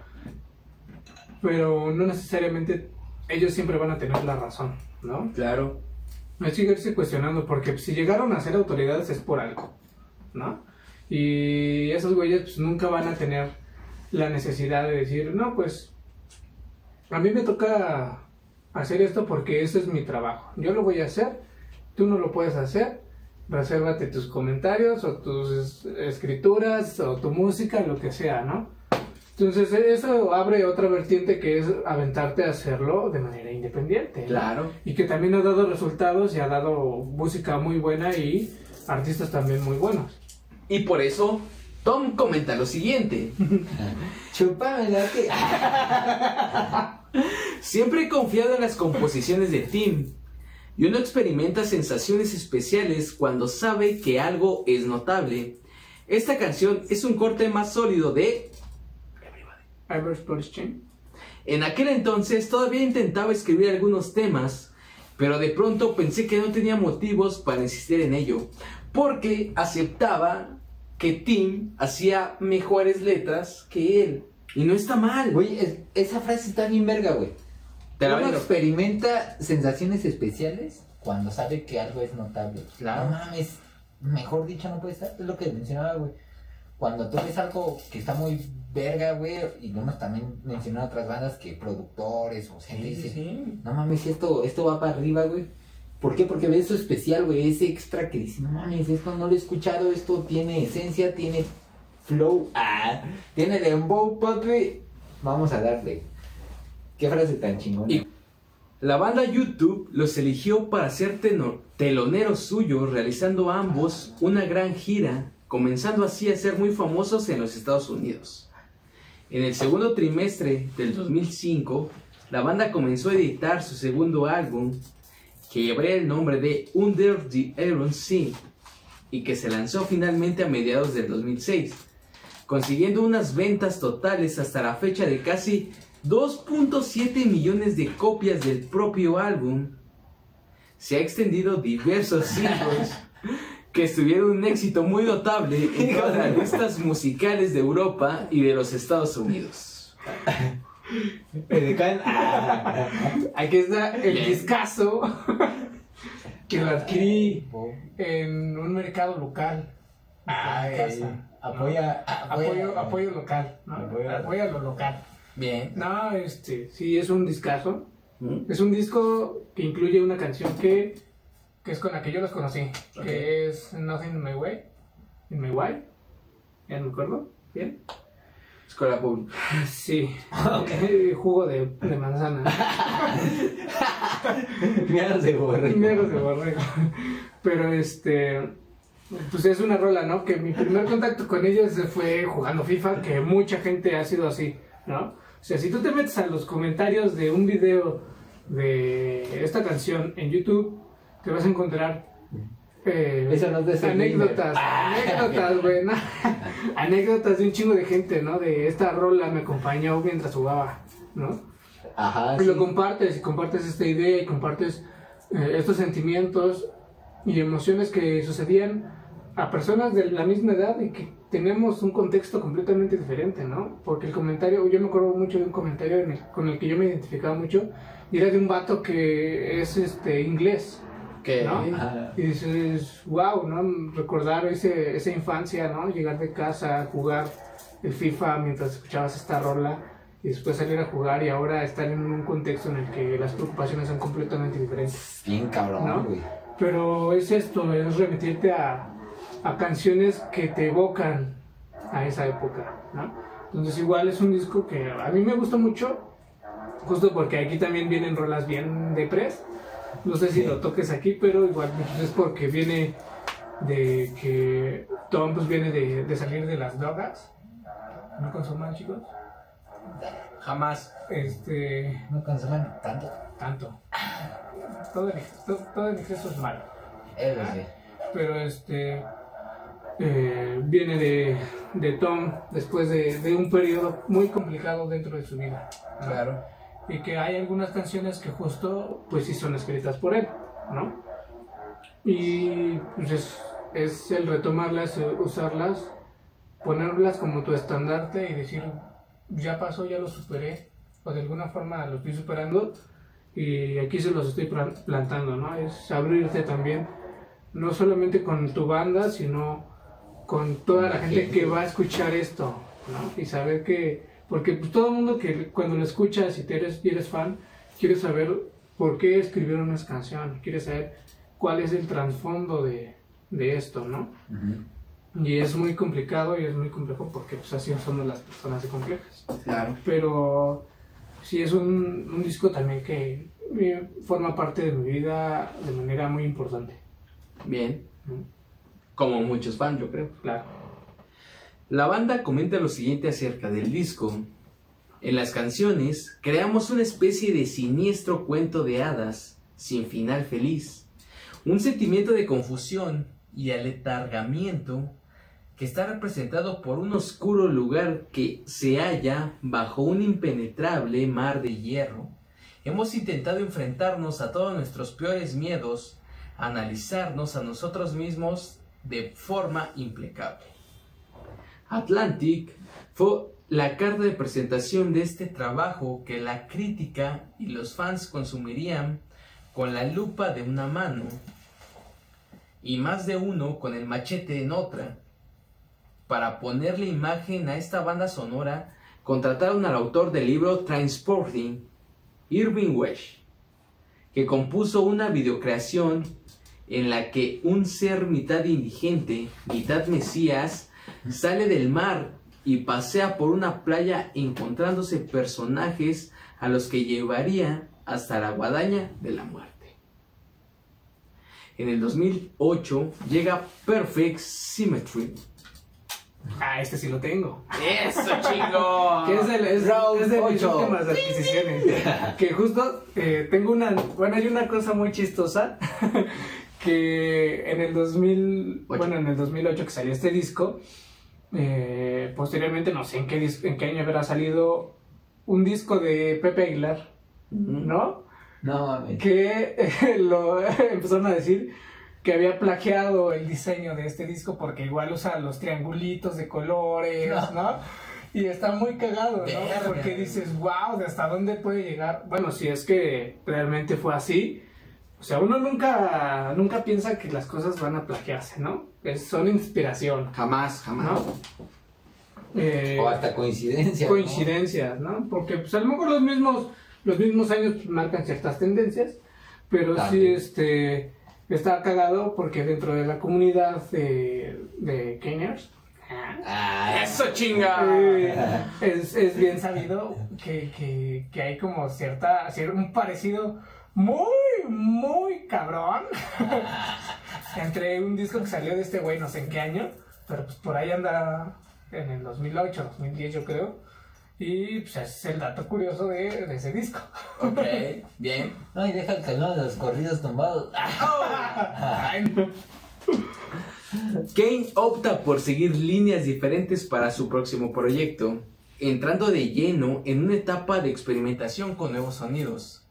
Pero no necesariamente ellos siempre van a tener la razón, ¿no? Claro. Es seguirse cuestionando, porque si llegaron a ser autoridades es por algo, ¿no? Y esos güeyes pues, nunca van a tener la necesidad de decir, no, pues a mí me toca hacer esto porque ese es mi trabajo. Yo lo voy a hacer, tú no lo puedes hacer, resérvate tus comentarios o tus es- escrituras o tu música, lo que sea, ¿no? Entonces eso abre otra vertiente que es aventarte a hacerlo de manera independiente. Claro. Y que también ha dado resultados y ha dado música muy buena y artistas también muy buenos. Y por eso, Tom comenta lo siguiente. Chúpamela que. Siempre he confiado en las composiciones de Tim. Y uno experimenta sensaciones especiales cuando sabe que algo es notable. Esta canción es un corte más sólido de... En aquel entonces todavía intentaba escribir algunos temas, pero de pronto pensé que no tenía motivos para insistir en ello, porque aceptaba que Tim hacía mejores letras que él. Y no está mal. Güey, es- esa frase está bien verga, güey. Te la Uno vendo. experimenta sensaciones especiales cuando sabe que algo es notable. Claro. No mames, mejor dicho no puede estar. Es lo que mencionaba, güey. Cuando tú ves algo que está muy verga, güey, y lo hemos también mencionado otras bandas que productores o gente Sí, dice, sí. no mames, esto, esto va para arriba, güey. ¿Por qué? Porque ves eso especial, güey, ese extra que dice, no mames, esto no lo he escuchado, esto tiene esencia, tiene flow, ah, tiene dembow, papi. Vamos a darle. Qué frase tan chingona. La banda YouTube los eligió para ser teloneros suyos, realizando ambos una gran gira, comenzando así a ser muy famosos en los Estados Unidos. En el segundo trimestre del 2005, la banda comenzó a editar su segundo álbum, que llevaría el nombre de Under the Iron Sea, y que se lanzó finalmente a mediados del 2006, consiguiendo unas ventas totales hasta la fecha de casi 2.7 millones de copias del propio álbum. Se ha extendido diversos singles que tuvieron un éxito muy notable en todas las listas musicales de Europa y de los Estados Unidos. Ah. Aquí está el discazo que lo adquirí en un mercado local. Ay, En casa, apoya, ¿no? apoya- apoyo, apoyo local, ¿no? Apoya- Apoya lo local. Bien. No, este, sí, es un discazo. ¿Mm? Es un disco que incluye una canción que, que es con la que yo los conocí, que es Nothing in My Way, in My Way, ya no me acuerdo, bien. Escuela pública. Sí, eh, jugo de, de manzana. Miedos de borrego. Miedos de borrego. Pero este, pues es una rola, ¿no? Que mi primer contacto con ellos fue jugando FIFA, que mucha gente ha sido así, ¿no? O sea, si tú te metes a los comentarios de un video de esta canción en YouTube, te vas a encontrar eh, Eso no es anécdotas, Ah. anécdotas, güey, ¿no? anécdotas de un chingo de gente, ¿no? De esta rola me acompañó mientras jugaba, ¿no? Ajá, Y sí. lo compartes, y compartes esta idea, y compartes eh, estos sentimientos y emociones que sucedían a personas de la misma edad y que tenemos un contexto completamente diferente, ¿no? Porque el comentario, yo me acuerdo mucho de un comentario en el- con el que yo me identificaba mucho, y era de un vato que es este inglés, Que ¿no? Ajá. y dices, wow, ¿no? Recordar ese, esa infancia, ¿no? Llegar de casa, jugar el FIFA mientras escuchabas esta rola y después salir a jugar y ahora estar en un contexto en el que las preocupaciones son completamente diferentes. Bien cabrón, ¿No? güey. Pero es esto, es remitirte a, a canciones que te evocan a esa época, ¿no? Entonces igual es un disco que a mí me gusta mucho, justo porque aquí también vienen rolas bien depres. No sé si Sí. lo toques aquí, pero igual es porque viene de que Tom pues viene de, de salir de las drogas. ¿No consuman chicos? jamás. Este, No consumen tanto. tanto. Todo en, ex- todo- todo en exceso es malo. Eso sí. pero este eh, viene de, de Tom después de, de un periodo muy complicado dentro de su vida ¿no? Claro. Y que hay algunas canciones que justo pues sí son escritas por él ¿no? y pues es, es el retomarlas eh, usarlas ponerlas como tu estandarte y decir ya pasó ya lo superé o de alguna forma lo estoy superando y aquí se los estoy plan- plantando ¿no? es abrirte también no solamente con tu banda, sino con toda la gente. que va a escuchar esto, ¿no? Y saber que, porque pues, todo el mundo que cuando lo escuchas y te eres, y eres fan, quiere saber por qué escribieron esa canción, quiere saber cuál es el trasfondo de, de esto, ¿no? Y es muy complicado y es muy complejo porque pues así somos las personas de complejas. Claro. Pero sí es un, un disco también que eh, forma parte de mi vida de manera muy importante. Bien. Como muchos fans, yo creo. Claro. La banda comenta lo siguiente acerca del disco. En las canciones creamos una especie de siniestro cuento de hadas sin final feliz. Un sentimiento de confusión y aletargamiento que está representado por un oscuro lugar que se halla bajo un impenetrable mar de hierro. Hemos intentado enfrentarnos a todos nuestros peores miedos, analizarnos a nosotros mismos de forma implacable. Atlantic fue la carta de presentación de este trabajo que la crítica y los fans consumirían con la lupa de una mano y más de uno con el machete en otra. Para ponerle imagen a esta banda sonora, contrataron al autor del libro Transporting, Irving Wesh, que compuso una videocreación en la que un ser mitad indigente, mitad mesías, sale del mar y pasea por una playa encontrándose personajes a los que llevaría hasta la guadaña de la muerte. En el 2008 llega Perfect Symmetry. Ah, este sí lo tengo. ¡Eso, chingo! Que es, el, es, Round es de mis últimas adquisiciones. que justo eh, tengo una. Bueno, hay una cosa muy chistosa. que en el 2000. Ocho. Bueno, en el 2008 que salió este disco. Eh, posteriormente, no sé en qué, en qué año habrá salido un disco de Pepe Aguilar, ¿no? No mames. que eh, lo empezaron a decir que había plagiado el diseño de este disco porque igual usa los triangulitos de colores, ¿no? Y está muy cagado, ¿no? Verga. Porque dices, wow, ¿de hasta dónde puede llegar? Bueno, si es que realmente fue así. O sea, uno nunca, nunca piensa que las cosas van a plagiarse, ¿no? Es, son inspiración, Jamás, jamás. ¿no? Eh, O hasta coincidencia. ¿no? coincidencias, ¿no? Porque pues a lo mejor los mismos, los mismos años marcan ciertas tendencias, pero sí este está cagado porque dentro de la comunidad de, de Ah, ¡Eso chinga! Eh, es, es bien sabido que, que, que hay como cierta, cier- un parecido muy, muy cabrón entre un disco que salió de este güey, no sé en qué año, pero pues por ahí anda en el 2008, 2010 yo creo, y pues es el dato curioso de, de ese disco. Ok, bien. No, y deja que no de los corridos tumbados. Ay, no. Kane opta por seguir líneas diferentes para su próximo proyecto, entrando de lleno en una etapa de experimentación con nuevos sonidos.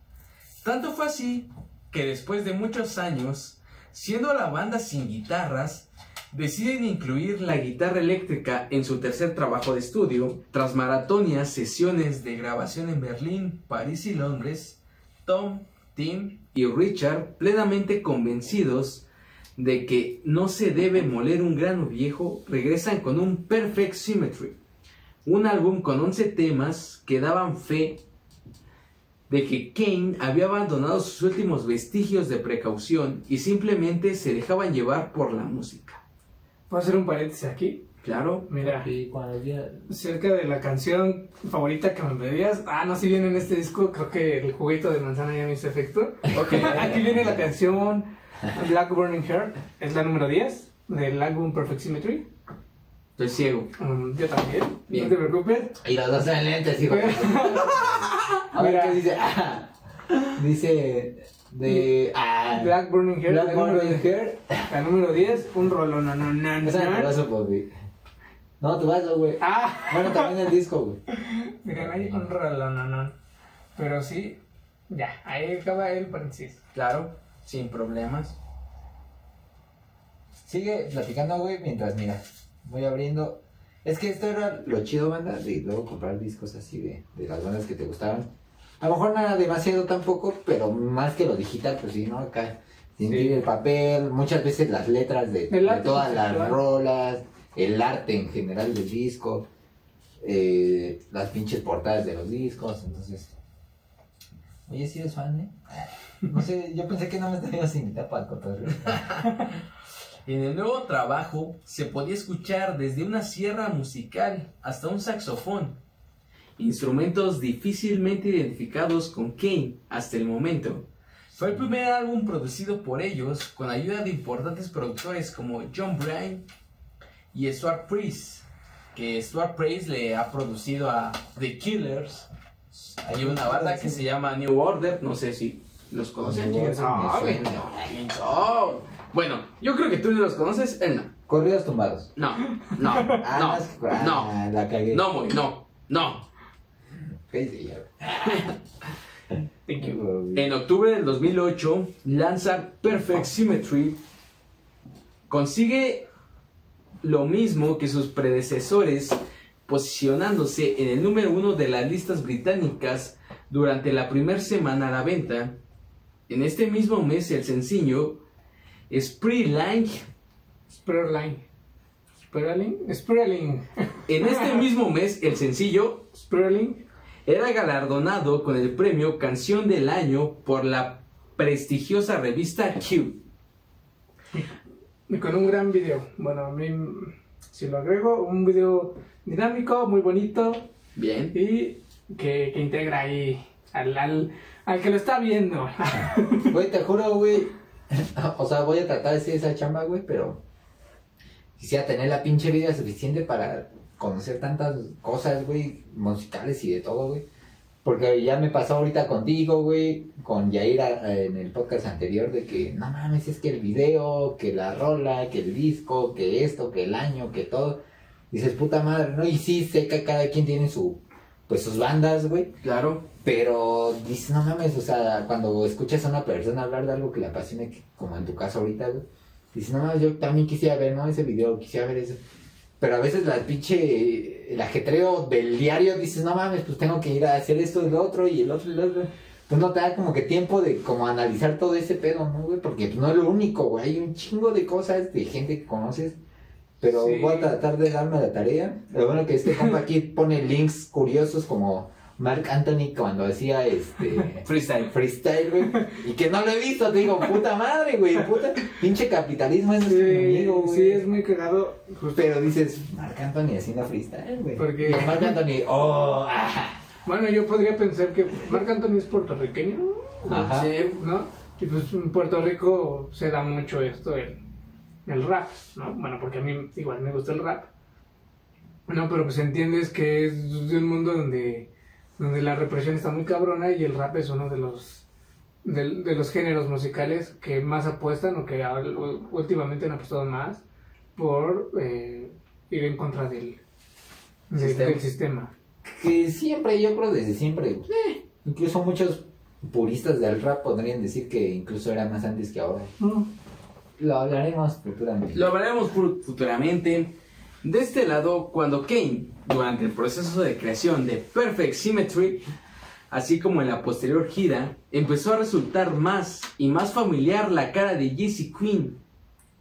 Tanto fue así que después de muchos años, siendo la banda sin guitarras, deciden incluir la guitarra eléctrica en su tercer trabajo de estudio, tras maratonias sesiones de grabación en Berlín, París y Londres, Tom, Tim y Richard, plenamente convencidos de que no se debe moler un grano viejo, regresan con un Perfect Symmetry, un álbum con 11 temas que daban fe de que Kane había abandonado sus últimos vestigios de precaución y simplemente se dejaban llevar por la música. ¿Puedo hacer un paréntesis aquí? Claro, Mira, Sí, cuando ya- cerca de la canción favorita que me pedías, ah, no, si viene en este disco, creo que el juguito de manzana ya me hizo efecto. ok. Aquí viene la canción Black Burning Heart, es la número 10 del álbum Perfect Symmetry. Estoy ciego. Um, yo también, Bien. no te preocupes. Y los dos en lentes, hijo. A ver Mira. qué dice. Ah, dice de. Ah, Black Burning Heart, Black Burning 10, Hair. la número 10, un rollo, no, no, no, Esa me paso, papi. No, tu vaso, güey. Ah, Bueno, también el disco, güey. miren, ahí un no, no. Pero sí, ya, ahí acaba el paréntesis. Claro, sin problemas. Sigue platicando, güey, mientras, mira, voy abriendo. Es que esto era lo chido, banda, de luego comprar discos así de, de las bandas que te gustaban. A lo mejor era demasiado tampoco, pero más que lo digital, pues sí, ¿no? Acá, sentir Sí. el papel, muchas veces las letras de, todas las rolas, el arte en general del disco, eh, las pinches portadas de los discos, entonces... Oye, ¿sí eres fan, eh? No sé, yo pensé que no me tenías invitado para el cotorreo. En el nuevo trabajo se podía escuchar desde una sierra musical hasta un saxofón, instrumentos difícilmente identificados con Kane hasta el momento. Fue el primer álbum producido por ellos con ayuda de importantes productores como John Bryan y Stuart Priest, que Stuart Priest le ha producido a The Killers. Hay una banda que se llama New Order, no sé si los conocen. Ah, suena. Oh, Bueno, yo creo que tú los conoces, él no. Corridos tumbados. No, no, Ah, no, es- ah, no, La cagué. no, muy, no, no. ¿Qué dice ya? Thank you. En octubre del 2008 lanza Perfect Symmetry. Consigue lo mismo que sus predecesores, posicionándose en el número uno de las listas británicas durante la primera semana a la venta. En este mismo mes el sencillo Spreeline Sperling. Sperling. Sperling. En este mismo mes, el sencillo Sperling. era galardonado con el premio Canción del Año por la prestigiosa revista Q. Y con un gran video. Bueno, a mí, si lo agrego, un video dinámico, muy bonito Bien. y que, que integra ahí al, al, al que lo está viendo. Güey, te juro, güey. O sea, voy a tratar de hacer esa chamba, güey, pero quisiera tener la pinche vida suficiente para conocer tantas cosas, güey, musicales y de todo, güey. Porque ya me pasó ahorita contigo, güey, con Yaira eh, en el podcast anterior de que, no mames, es que el video, que la rola, que el disco, que esto, que el año, que todo. Dices, puta madre, ¿no? Y sí, sé que cada quien tiene su, pues sus bandas, güey. Claro. Pero dices, no mames, o sea, cuando escuchas a una persona hablar de algo que le apasione, como en tu caso ahorita, güey, dices, no mames, yo también quisiera ver, ¿no? Ese video, quisiera ver eso. Pero a veces la pinche, el ajetreo del diario, dices, no mames, pues tengo que ir a hacer esto y lo otro y el otro y el otro. Pues no te da como que tiempo de como analizar todo ese pedo, ¿no, güey? Porque pues, no es lo único, güey. Hay un chingo de cosas de gente que conoces. Pero Sí. voy a tratar de darme la tarea. Lo bueno que este compa aquí pone links curiosos como Mark Anthony cuando hacía este Freestyle. freestyle, güey. Y que no lo he visto, te digo, puta madre, güey. Puta, pinche capitalismo es nuestro Sí, enemigo, güey. sí, es muy cagado. justo- Pero dices, Marc Anthony haciendo freestyle, güey. Porque- Y Marc Anthony, oh, ah. Bueno, yo podría pensar que Marc Anthony es puertorriqueño, Ajá. Sí. ¿no? Y pues en Puerto Rico se da mucho esto, el, el rap, ¿no? Bueno, porque a mí igual me gusta el rap. No, pero pues entiendes que es de un mundo donde, donde la represión está muy cabrona y el rap es uno de los de, de los géneros musicales que más apuestan o que a- últimamente han apostado más por eh, ir en contra del, del- Sistema. del sistema. Que siempre, yo creo desde siempre, eh, incluso muchos puristas del rap podrían decir que incluso era más antes que ahora. Lo hablaremos futuramente. Lo hablaremos fu- futuramente. De este lado, cuando Kane, durante el proceso de creación de Perfect Symmetry, así como en la posterior gira, empezó a resultar más y más familiar la cara de Jesse Quinn.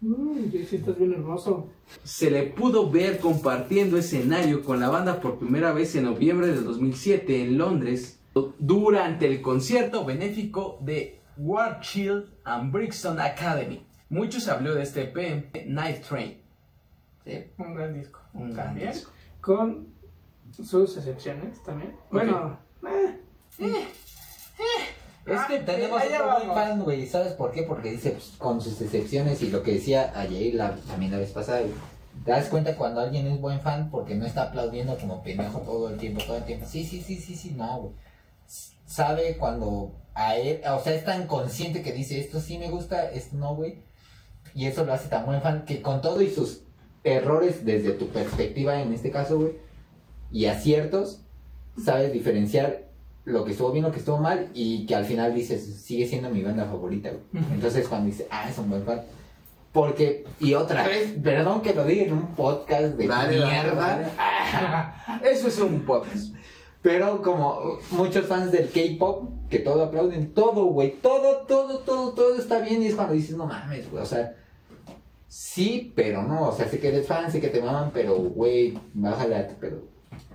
Uy, Jesse, estás bien hermoso. Se le pudo ver compartiendo escenario con la banda por primera vez en noviembre de 2007 en Londres, durante el concierto benéfico de War Child and Brixton Academy. Mucho se habló de este EP, Night Train. ¿sí? Un gran disco. Un gran También. disco. Con sus excepciones también. Bueno, eh, Es que Ah, tenemos vamos. fan, güey. ¿Sabes por qué? Porque dice, pues, con sus excepciones y lo que decía ayer la, también la vez pasada. Te das cuenta cuando alguien es buen fan porque no está aplaudiendo como pendejo todo el tiempo, todo el tiempo. Sí, sí, sí, sí, sí, no, güey. Sabe cuando a él, o sea, es tan consciente que dice, esto sí me gusta, esto no, güey. Y eso lo hace tan buen fan que con todo y sus errores desde tu perspectiva en este caso, güey, y aciertos, sabes diferenciar lo que estuvo bien, lo que estuvo mal y que al final dices, sigue siendo mi banda favorita, güey. Entonces cuando dices, ah, es un buen fan. Porque, y otra vez, perdón que lo diga en un podcast de mierda, ah, Eso es un podcast. pero como muchos fans del K-pop, que todo aplauden, todo, güey, todo, todo, todo, todo está bien y es cuando dices, no mames, güey, o sea, sí, pero no, o sea, sé que eres fan, sé que te maman, pero, güey, bájale, a- pero,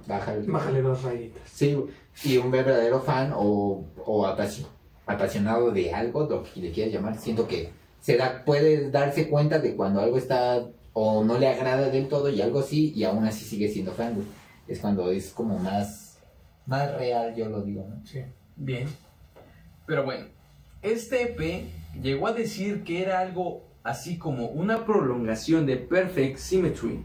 bájale. bájale dos rayitas. Sí, y un verdadero fan o, o apasi- apasionado de algo, lo que le quieras llamar, siento que se da, puede darse cuenta de cuando algo está o no le agrada del todo y algo sí, y aún así sigue siendo fan, güey. Es cuando es como más, más real, yo lo digo, ¿no? Sí. Bien. Pero bueno, este EP llegó a decir que era algo así como una prolongación de Perfect Symmetry,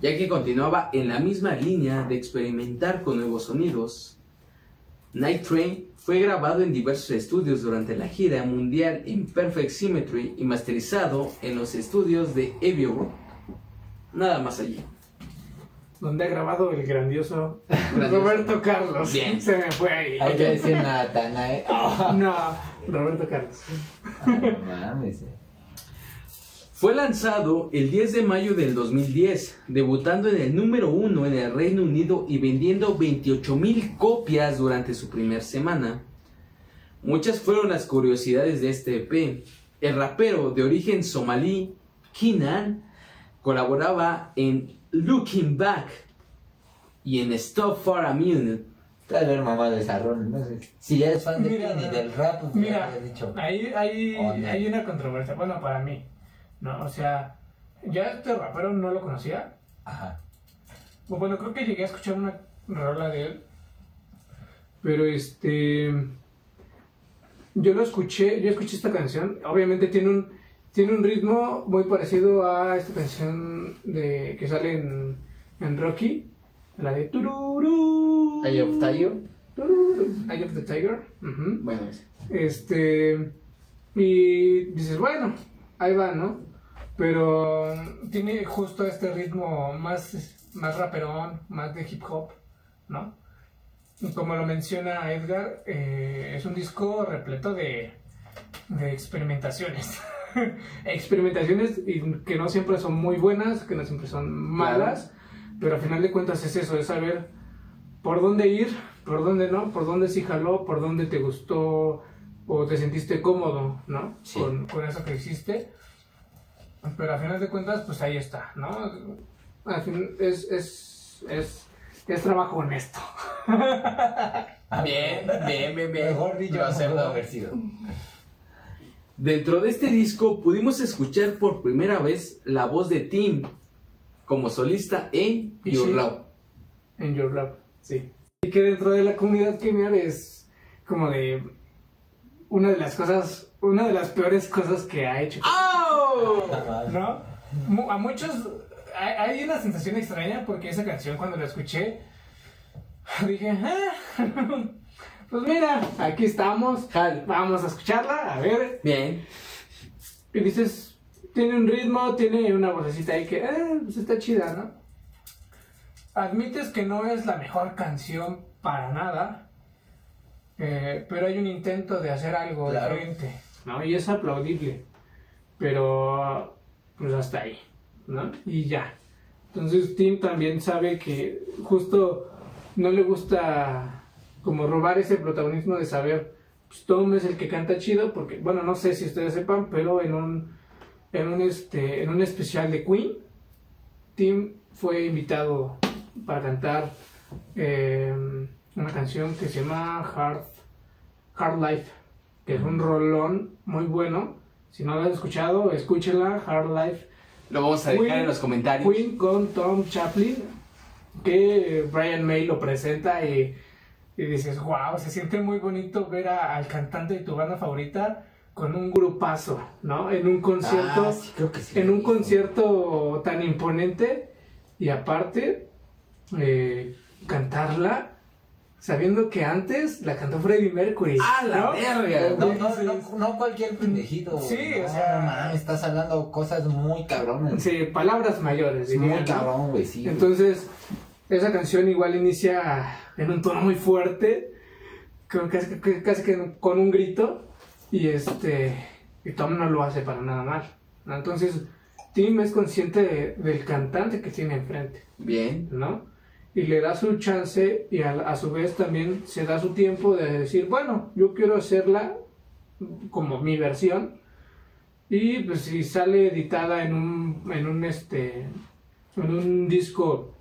ya que continuaba en la misma línea de experimentar con nuevos sonidos. Night Train fue grabado en diversos estudios durante la gira mundial en Perfect Symmetry y masterizado en los estudios de Abbey Road. Nada más allí. Donde ha grabado el grandioso Grandioso. Roberto Carlos. Bien. Se me fue ahí. Hay que decir Natanael. Oh, No, Roberto Carlos. no mames. Fue lanzado el 10 de mayo del 2010, debutando en el número 1 en el Reino Unido y vendiendo 28.000 copias durante su primera semana. Muchas fueron las curiosidades de este EP. El rapero de origen somalí, Kinan, colaboraba en Looking Back y en Stop for a Minute. Tal vez mamá de Sarrón, no sé. Si eres fan de Mira, Kini y del rap, pues Mira, dicho. ahí Oh, hay una controversia. Bueno, para mí. ¿No? O sea, ya este rapero no lo conocía. Ajá. Bueno, creo que llegué a escuchar una rola de él. Pero este. Yo lo escuché, yo escuché esta canción. Obviamente tiene un, tiene un ritmo muy parecido a esta canción de, que sale en, en Rocky. La de Tururú. Eye of Tiger. Eye of the Tiger. Bueno, Este. Y dices, bueno, ahí va, ¿no? Pero tiene justo este ritmo más, más raperón, más de hip hop, ¿no? Y como lo menciona Edgar, eh, es un disco repleto de, de experimentaciones. experimentaciones que no siempre son muy buenas, que no siempre son malas, pero al final de cuentas es eso, es saber por dónde ir, por dónde no, por dónde sí jaló, por dónde te gustó o te sentiste cómodo, ¿no? Sí. Con, con eso que hiciste. Pero al final de cuentas, pues ahí está, ¿no? Al fin, es, es, es es trabajo honesto. Bien, bien, bien, bien. Mejor dicho, pudo haber sido. Dentro de este disco pudimos escuchar por primera vez la voz de Tim como solista en Your sí. Love. En Your Love, sí. Y que dentro de la comunidad gamer es como de una de las cosas, una de las peores cosas que ha hecho. ¡Oh! ¿No? A muchos hay, una sensación extraña porque esa canción cuando la escuché dije, "Ah, pues mira, aquí estamos, vamos a escucharla, a ver. Bien. Y dices, tiene un ritmo, tiene una vocecita ahí que, eh, pues está chida, ¿no? Admites que no es la mejor canción para nada, eh, pero hay un intento de hacer algo Claro. diferente, ¿no? Y es aplaudible, pero pues hasta ahí, ¿no? Y ya. Entonces Tim también sabe que justo no le gusta como robar ese protagonismo de saber, pues Tom es el que canta chido, porque, bueno, no sé si ustedes sepan, pero en un, en un, este, en un especial de Queen, Tim fue invitado para cantar eh, una canción que se llama Hard, Hard Life, que es un rolón muy bueno. Si no la han escuchado, escúchenla, Hard Life. Lo vamos a dejar Queen- en los comentarios. Queen con Tom Chaplin, que Brian May lo presenta y, y dices, wow, se siente muy bonito ver a- al cantante de tu banda favorita con un grupazo, ¿no? En un concierto, Ah, sí, creo que sí. en un concierto tan imponente y aparte eh, cantarla sabiendo que antes la cantó Freddie Mercury. ¡Ah, la ¿no? verga! No, no, no, no cualquier pendejito. güey. Sí, o sea- estás hablando cosas muy cabrones. Sí, palabras mayores. muy cabrón, güey, sí. güey. Entonces, esa canción igual inicia en un tono muy fuerte, con- casi, que- casi que con un grito, y este y Tom no lo hace para nada mal. Entonces, Tim es consciente de- del cantante que tiene enfrente, Bien. ¿no? Y le da su chance y a, a su vez también se da su tiempo de decir, bueno, yo quiero hacerla como mi versión. Y pues si sale editada en un, en un este en un disco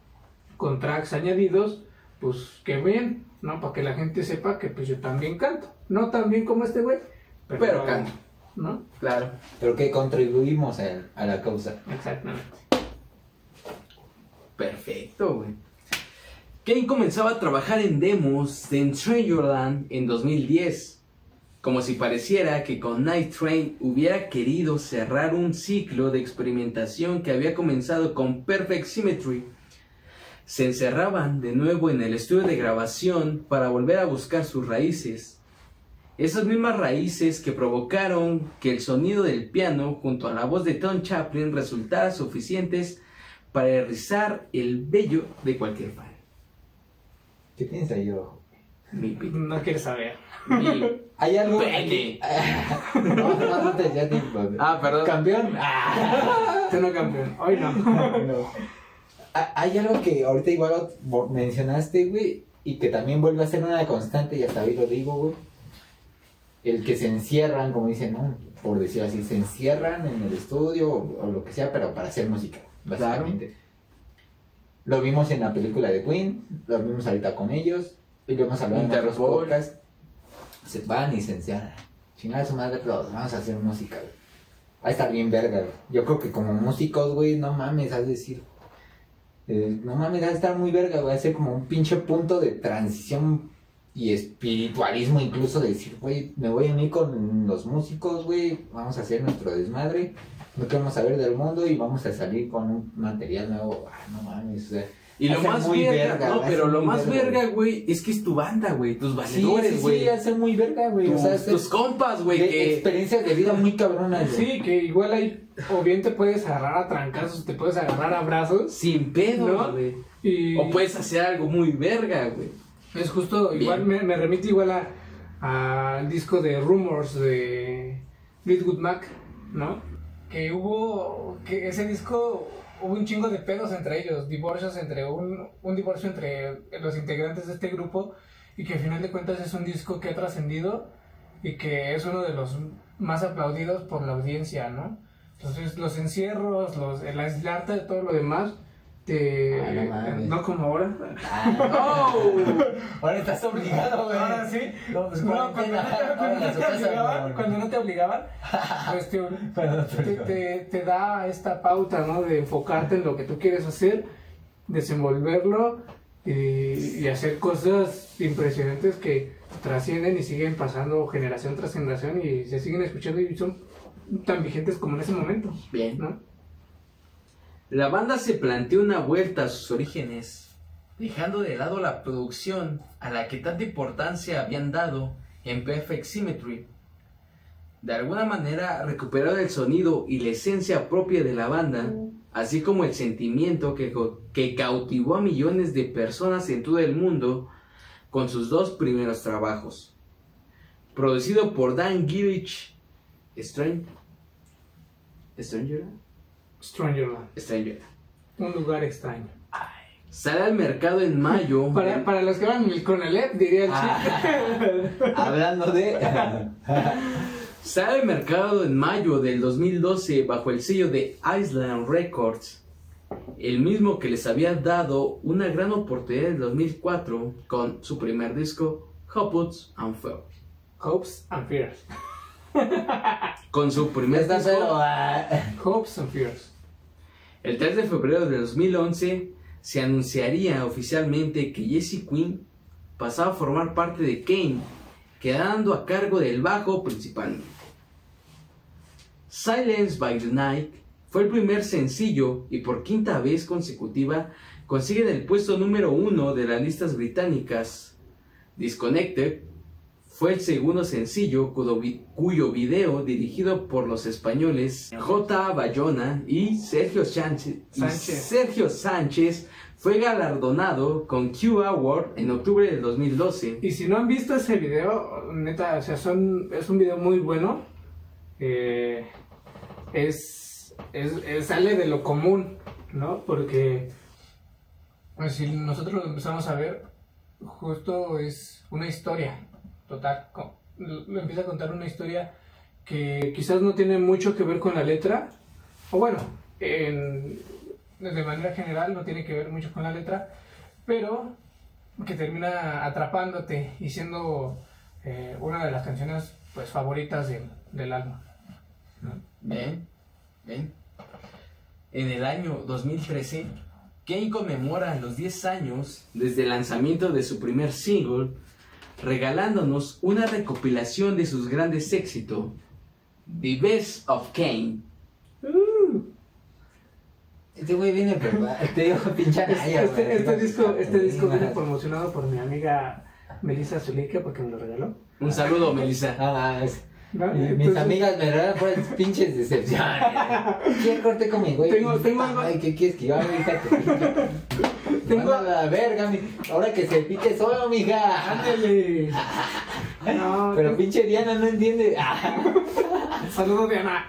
con tracks añadidos, pues qué bien, ¿no? Para que la gente sepa que pues yo también canto. No tan bien como este güey, pero, Pero canto. ¿No? Claro. Pero que contribuimos a, a la causa. Exactamente. Perfecto, güey. Kane comenzaba a trabajar en demos de Strangerland en 2010. Como si pareciera que con Night Train hubiera querido cerrar un ciclo de experimentación que había comenzado con Perfect Symmetry. Se encerraban de nuevo en el estudio de grabación para volver a buscar sus raíces. Esas mismas raíces que provocaron que el sonido del piano junto a la voz de Tom Chaplin resultara suficientes para rizar el vello de cualquier fan. ¿Qué tienes ahí abajo? Mi, pi- No quieres saber. mi- Hay algo. Pene. no, no, no te ya. Ah, perdón. Campeón. Ah. Tú no campeón. Hoy no. No. Ha- Hay algo que ahorita igual mencionaste, güey, y que también vuelve a ser una constante, y hasta hoy lo digo, güey. El que se encierran, como dicen, ¿no? Por decir así, se encierran en el estudio o, o lo que sea, pero para hacer música, básicamente. Lo vimos en la película de Queen, lo vimos ahorita con ellos, y lo hemos hablado en otros podcasts. Se van y se encierran. Chingada su madre, pero vamos a hacer música, güey. Va a estar bien verga, güey. Yo creo que como músicos, güey, no mames, has de decir. eh, no mames, va a estar muy verga, güey. Va a ser como un pinche punto de transición y espiritualismo, incluso de decir, güey, me voy a unir con los músicos, güey. Vamos a hacer nuestro desmadre. No queremos saber del mundo y vamos a salir con un material nuevo. Ah, no mames, o sea. Y lo más muy verga, verga, no, pero lo más verga, güey, es que es tu banda, güey, tus Sí, valedores, sí, güey. sí, a ser muy verga, güey. O sea, tus, compas, güey, que... experiencias de vida muy cabronas, güey. Sí, que igual hay, o bien te puedes agarrar a trancazos, te puedes agarrar a brazos. Sin pedo, ¿No? güey. Y O puedes hacer algo muy verga, güey. es justo, igual me, me remite igual a al disco de Rumors de Fleetwood Mac, ¿no? Que hubo, que ese disco hubo un chingo de pedos entre ellos, divorcios entre un, un divorcio entre los integrantes de este grupo y que al final de cuentas es un disco que ha trascendido y que es uno de los más aplaudidos por la audiencia, ¿no? Entonces los encierros, los, el aislarte de todo lo demás, te... Ah, no no como ahora. Ah, Ahora estás obligado, güey. Ahora sí. No, pues No, cuando, no te, cuando no obligaban, no. cuando no te obligaban, pues te, no te- te da esta pauta, ¿no? De enfocarte en lo que tú quieres hacer, desenvolverlo y, y hacer cosas impresionantes que trascienden y siguen pasando generación tras generación y se siguen escuchando y son tan vigentes como en ese momento, Bien. ¿no? La banda se planteó una vuelta a sus orígenes, dejando de lado la producción a la que tanta importancia habían dado en Perfect Symmetry. De alguna manera recuperaron el sonido y la esencia propia de la banda, así como el sentimiento que, cautivó a millones de personas en todo el mundo con sus dos primeros trabajos. Producido por Dan Gillich, Strange, Stranger, Strangerland, Stranger. un lugar extraño. Sale al mercado en mayo. Para, para los que van con el EP, diría el Ah. Hablando de. Sale al mercado en mayo del 2012 bajo el sello de Island Records, el mismo que les había dado una gran oportunidad en el 2004 con su primer disco, Hopputs and Fear. Hopes and Fears. Con su primer disco, ah, Hopes and Fears. El 3 de febrero de 2011, se anunciaría oficialmente que Jesse Quinn pasaba a formar parte de Kane, quedando a cargo del bajo principalmente. Silence by the Night fue el primer sencillo y por quinta vez consecutiva consiguen el puesto número uno de las listas británicas. Disconnected fue el segundo sencillo cuyo, vi- cuyo video dirigido por los españoles J. Bayona y Sergio Sánchez, y. Sergio Sánchez fue galardonado con Q Award en octubre del 2012. Y si no han visto ese video, neta, o sea, son, es un video muy bueno. Eh, es, es, es- sale de lo común, ¿no? Porque pues, si nosotros lo empezamos a ver, justo es una historia, total. lo empieza a contar una historia que quizás no tiene mucho que ver con la letra, o bueno, en- de manera general no tiene que ver mucho con la letra, pero que termina atrapándote y siendo eh, una de las canciones pues favoritas del, álbum. Ven, ven. En el año 2013, Kane conmemora los 10 años desde el lanzamiento de su primer single, regalándonos una recopilación de sus grandes éxitos, The Best of Kane. Este güey viene preparado. Te digo, pinche Este, este- este disco, este disco viene promocionado por mi amiga Melissa Zulica porque me lo regaló. Un saludo, Melissa. Mames. Mis Entonces, amigas me regalan por pinches decepciones. ¿Quién corté con mi güey? Tengo- tengo algo- Ay, ¿qué quieres que yo haga, hija? Tengo- a la verga, mi... ahora que se pique solo, mija. ¡Ándale! No, Pero tengo- pinche Diana no entiende. saludo de Ana.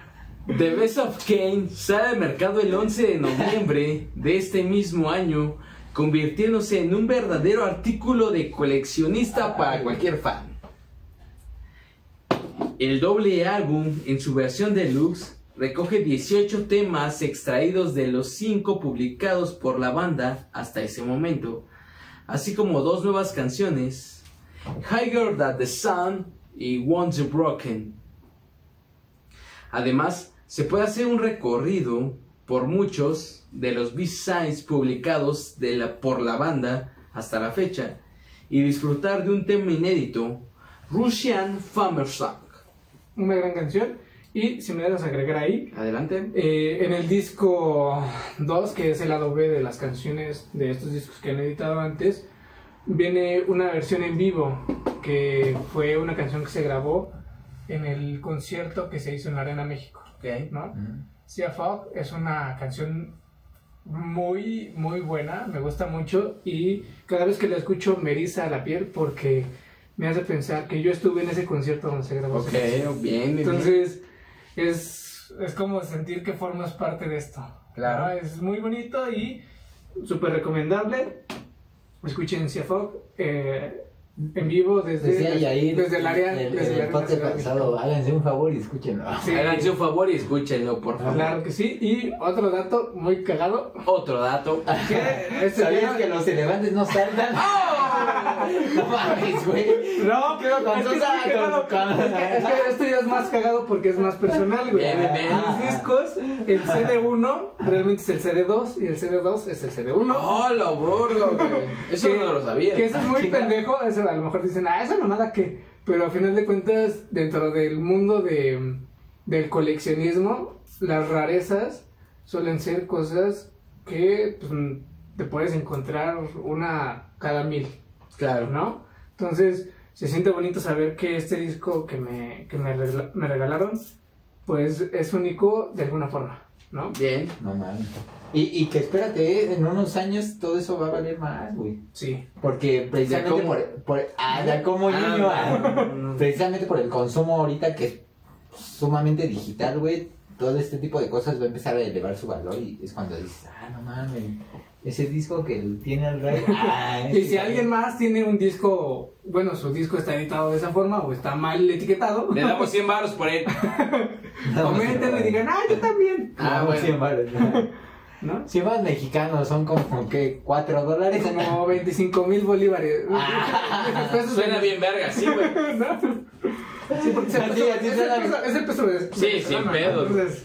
The Best of Kane sale al mercado el 11 de noviembre de este mismo año, convirtiéndose en un verdadero artículo de coleccionista para cualquier fan. El doble álbum, en su versión deluxe, recoge 18 temas extraídos de los 5 publicados por la banda hasta ese momento, así como dos nuevas canciones, Higher Than the Sun y Once Broken. Además, se puede hacer un recorrido por muchos de los B-sides publicados por la banda hasta la fecha y disfrutar de un tema inédito, Russian Farmer Song. Una gran canción. Y si me dejas agregar ahí, Adelante. Eh, en el disco 2, que es el lado B de las canciones de estos discos que han editado antes, viene una versión en vivo, que fue una canción que se grabó en el concierto que se hizo en la Arena México, Ok. ¿no? Sea Fog es una canción muy, muy buena, me gusta mucho y cada vez que la escucho me eriza la piel porque me hace pensar que yo estuve en ese concierto donde se grabó. Ok, bien, bien. Entonces, es, es como sentir que formas parte de esto. Claro. ¿no? Es muy bonito y súper recomendable. Escuchen Cia Fog. eh, en vivo desde, Decía Yair, desde el área. el, desde el el área pasado, háganse un favor y escúchenlo. Sí. Háganse un favor y escúchenlo, por favor. Claro que sí. Y otro dato muy cagado. Otro dato. Este ¿Sabías que los elefantes no saltan? No mames, güey. No, Pero con es que es muy cagado. con- Es que- es que esto ya es más cagado porque es más personal, güey. Bien, bien, bien. Mis discos, el CD1 realmente es el CD2 y el CD2 es el CD1. ¡Oh, la burla, güey! Eso Que- no lo sabía. Que eso es muy pendejo, eso a lo mejor dicen, ah, esa mamada que. Pero a final de cuentas, dentro del mundo de, del coleccionismo, las rarezas suelen ser cosas que pues, te puedes encontrar una cada mil, Claro. ¿no? Entonces, se siente bonito saber que este disco que me, que me, regla- me regalaron, pues es único de alguna forma, ¿no? Bien. No mames. Y, y que espérate, eh, en unos años todo eso va a valer más, güey. Sí. Porque precisamente como- por, por- ah, ya como Ah, niño, ah. no, no, no. precisamente por el consumo ahorita que es sumamente digital, güey, todo este tipo de cosas va a empezar a elevar su valor y es cuando dices, ah, no mames, ese disco que tiene el rey. Ah, Y si también". alguien más tiene un disco, bueno, su disco está editado de esa forma o está mal etiquetado, Le damos 100 baros por él. comenten y digan, ah, yo también. Ah, No, bueno. 100 varos, ¿No? 100 varos mexicanos son como que 4 dólares. Como 25 mil bolívares. Ah, Suena bien verga, sí, güey. ¿No? Sí, porque es el Así, peso, así es el peso, es el peso de- Sí, sin ¿no? pedos. Entonces,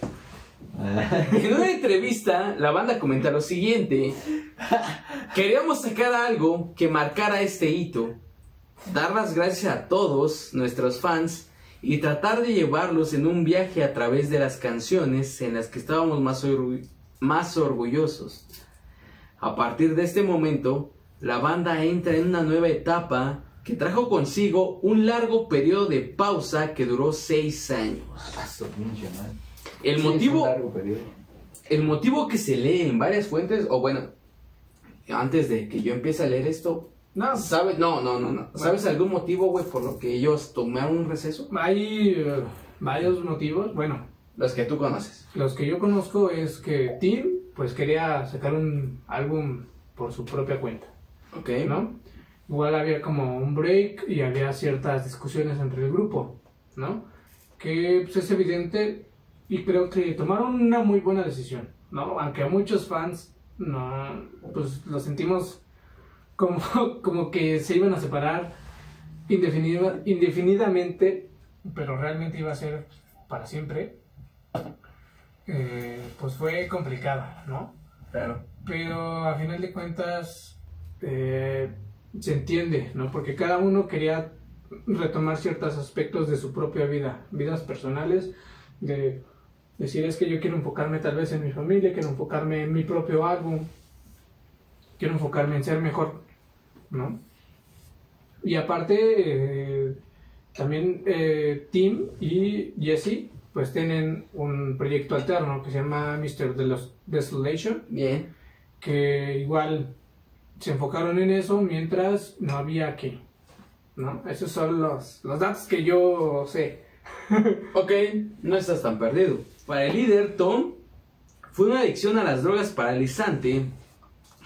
En una entrevista, la banda comenta lo siguiente. Queríamos sacar algo que marcara este hito, dar las gracias a todos nuestros fans y tratar de llevarlos en un viaje a través de las canciones en las que estábamos más, orgu- más orgullosos. A partir de este momento, la banda entra en una nueva etapa que trajo consigo un largo periodo de pausa que duró seis años. El Sí, es un motivo... largo periodo. El motivo que se lee en varias fuentes, o bueno, antes de que yo empiece a leer esto, no, ¿sabes? No, no, no, no. ¿Sabes algún motivo, güey, por lo que ellos tomaron un receso? hay eh, varios motivos. Bueno, Los que tú conoces. los que yo conozco es que Tim, pues quería sacar un álbum por su propia cuenta. Ok. ¿no? Igual había como un break y había ciertas discusiones entre el grupo, ¿no? Que pues, es evidente y creo que tomaron una muy buena decisión, ¿no? Aunque a muchos fans no, pues lo sentimos como, como que se iban a separar indefinida- indefinidamente, pero realmente iba a ser para siempre. Eh, pues fue complicado, ¿no? Claro. pero a final de cuentas eh, se entiende, ¿no? Porque cada uno quería retomar ciertos aspectos de su propia vida, vidas personales, de decir es que yo quiero enfocarme tal vez en mi familia, quiero enfocarme en mi propio álbum, quiero enfocarme en ser mejor, ¿no? Y aparte, eh, también eh, Tim y Jesse pues tienen un proyecto alterno que se llama Mr. Delos- Desolation, Bien. que igual se enfocaron en eso mientras no había que, ¿no? Esos son los, los datos que yo sé. Ok, no estás tan perdido. Para el líder, Tom, fue una adicción a las drogas paralizante,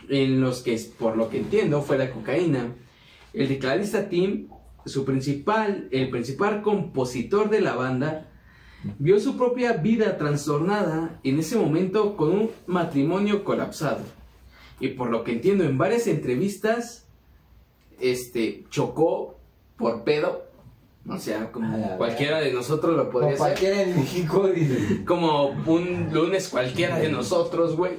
en los que, por lo que entiendo, fue la cocaína. El tecladista Tim, su principal, el principal compositor de la banda, vio su propia vida trastornada en ese momento con un matrimonio colapsado. Y por lo que entiendo en varias entrevistas, este, chocó por pedo. O sea, como A cualquiera de nosotros lo podría Como hacer. cualquiera en México, dice. Como un lunes cualquiera de nosotros, güey.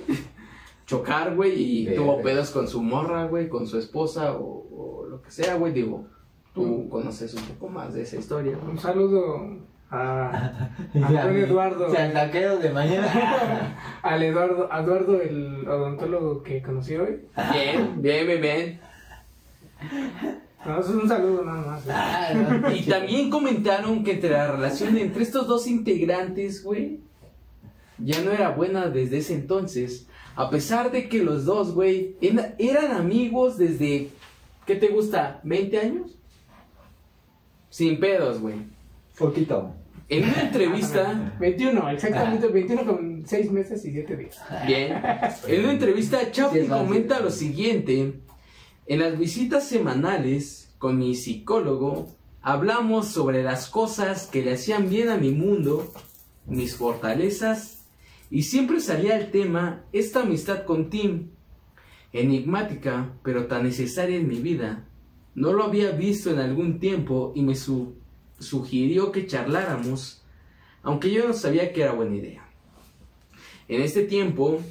Chocar, güey, y tuvo pedos con su morra, güey, con su esposa o, o lo que sea, güey. Digo, tú conoces un poco más de esa historia. Un saludo a, Ya, buen Eduardo. Santaquero de mañana. al Eduardo, a Eduardo, el odontólogo que conocí hoy. Bien, bien, bien, bien. No, eso es un saludo nada más. ¿eh? Ah, no, Y también comentaron que entre la relación entre estos dos integrantes, güey, ya no era buena desde ese entonces. A pesar de que los dos, güey, eran amigos desde, ¿qué te gusta? ¿20 años? Sin pedos, güey. Poquito. En una entrevista, 21, exactamente 21 con 6 meses y 7 días. bien, en una entrevista Sí, Chaplin fácil. comenta lo siguiente. En las visitas semanales con mi psicólogo, hablamos sobre las cosas que le hacían bien a mi mundo, mis fortalezas, y siempre salía el tema esta amistad con Tim, enigmática pero tan necesaria en mi vida. No lo había visto en algún tiempo y me sugirió que charláramos, aunque yo no sabía que era buena idea. En este tiempo,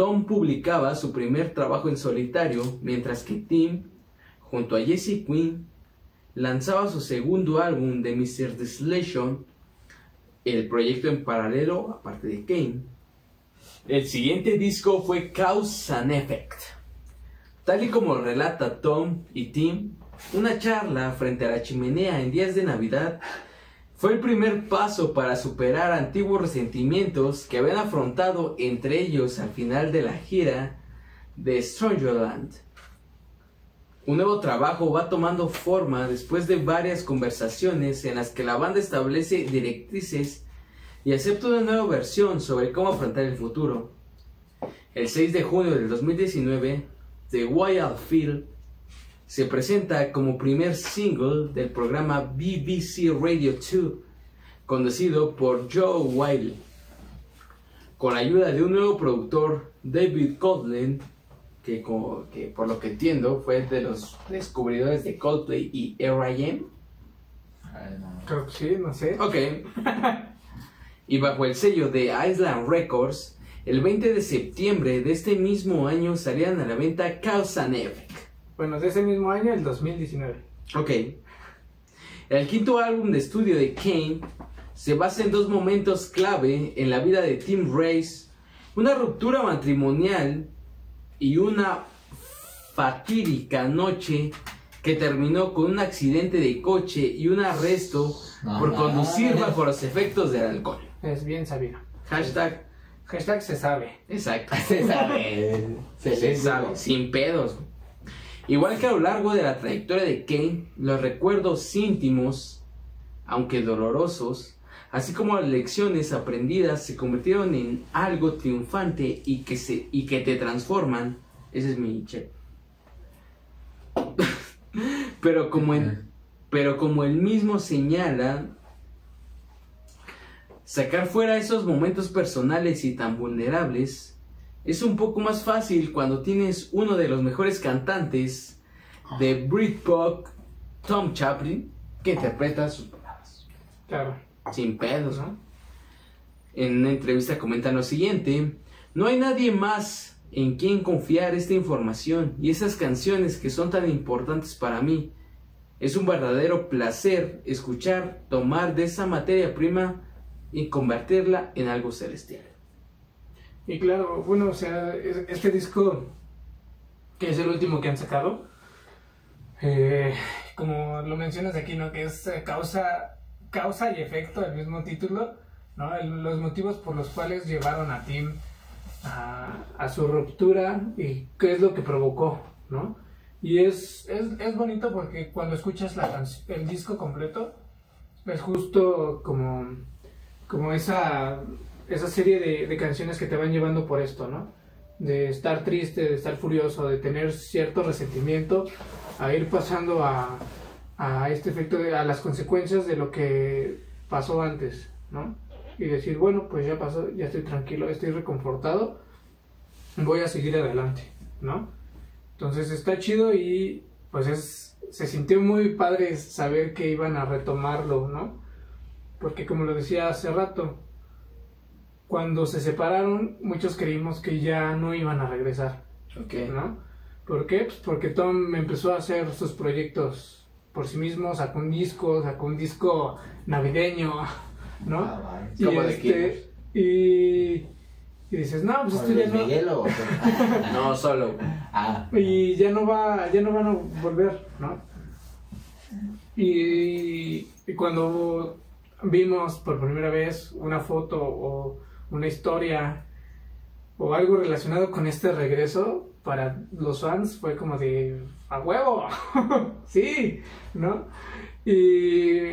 Tom publicaba su primer trabajo en solitario, mientras que Tim, junto a Jesse Quinn, lanzaba su segundo álbum de Mr. Desolation, el proyecto en paralelo, aparte de Kane. El siguiente disco fue Cause and Effect. Tal y como relata Tom y Tim, una charla frente a la chimenea en días de Navidad fue el primer paso para superar antiguos resentimientos que habían afrontado entre ellos al final de la gira de Strangerland. Un nuevo trabajo va tomando forma después de varias conversaciones en las que la banda establece directrices y acepta una nueva versión sobre cómo afrontar el futuro. El 6 de junio del 2019, The Wild Field se presenta como primer single del programa BBC Radio 2, conducido por Joe Wiley. Con la ayuda de un nuevo productor, David Coughlin, que, por lo que entiendo fue de los descubridores de Coldplay y R.I.M. Creo que sí, no sé. Ok. y bajo el sello de Island Records, el 20 de septiembre de este mismo año salían a la venta Cause and bueno, de ese mismo año, el 2019. Ok. El quinto álbum de estudio de Kane se basa en dos momentos clave en la vida de Tim Race, una ruptura matrimonial y una fatídica noche que terminó con un accidente de coche y un arresto por conducir bajo los efectos del alcohol. Es bien sabido. Hashtag. Hashtag se sabe. Exacto. Se sabe. se sabe. Sin pedos. Igual que a lo largo de la trayectoria de Kane, los recuerdos íntimos, aunque dolorosos, así como las lecciones aprendidas se convirtieron en algo triunfante y que, se, y que te transforman. Ese es mi che. pero, como pero como él mismo señala, sacar fuera esos momentos personales y tan vulnerables es un poco más fácil cuando tienes uno de los mejores cantantes de Britpop, Tom Chaplin, que interpreta sus palabras. Claro. Sin pedos, ¿no? En una entrevista comenta lo siguiente, no hay nadie más en quien confiar esta información y esas canciones que son tan importantes para mí. Es un verdadero placer escuchar, tomar de esa materia prima y convertirla en algo celestial. Y claro, bueno, o sea, este disco, que es el último que han sacado, eh, como lo mencionas aquí, ¿no? Que es eh, causa, causa y efecto del mismo título, ¿no? los motivos por los cuales llevaron a Tim a, su ruptura y qué es lo que provocó, ¿no? Y es, es, bonito porque cuando escuchas la el disco completo, es justo como, como esa esa serie de, canciones que te van llevando por esto, ¿no? De estar triste, de estar furioso, de tener cierto resentimiento, a ir pasando a, este efecto, de, a las consecuencias de lo que pasó antes, ¿no? Y decir, bueno, pues ya pasó, ya estoy tranquilo, estoy reconfortado, voy a seguir adelante, ¿no? Entonces está chido y pues es, se sintió muy padre saber que iban a retomarlo, ¿no? Porque como lo decía hace rato, cuando se separaron, muchos creímos que ya no iban a regresar. ¿No? ¿Por qué? Pues porque Tom empezó a hacer sus proyectos por sí mismo, sacó un disco, sacó un disco navideño, ¿no? Ah, y, este, y, dices, no, pues esto ya no. no, solo. Ah. Y ya no va, ya no van a volver, ¿no? Y, y cuando vimos por primera vez una foto o una historia o algo relacionado con este regreso, para los fans fue como de a huevo, sí, ¿no? Y,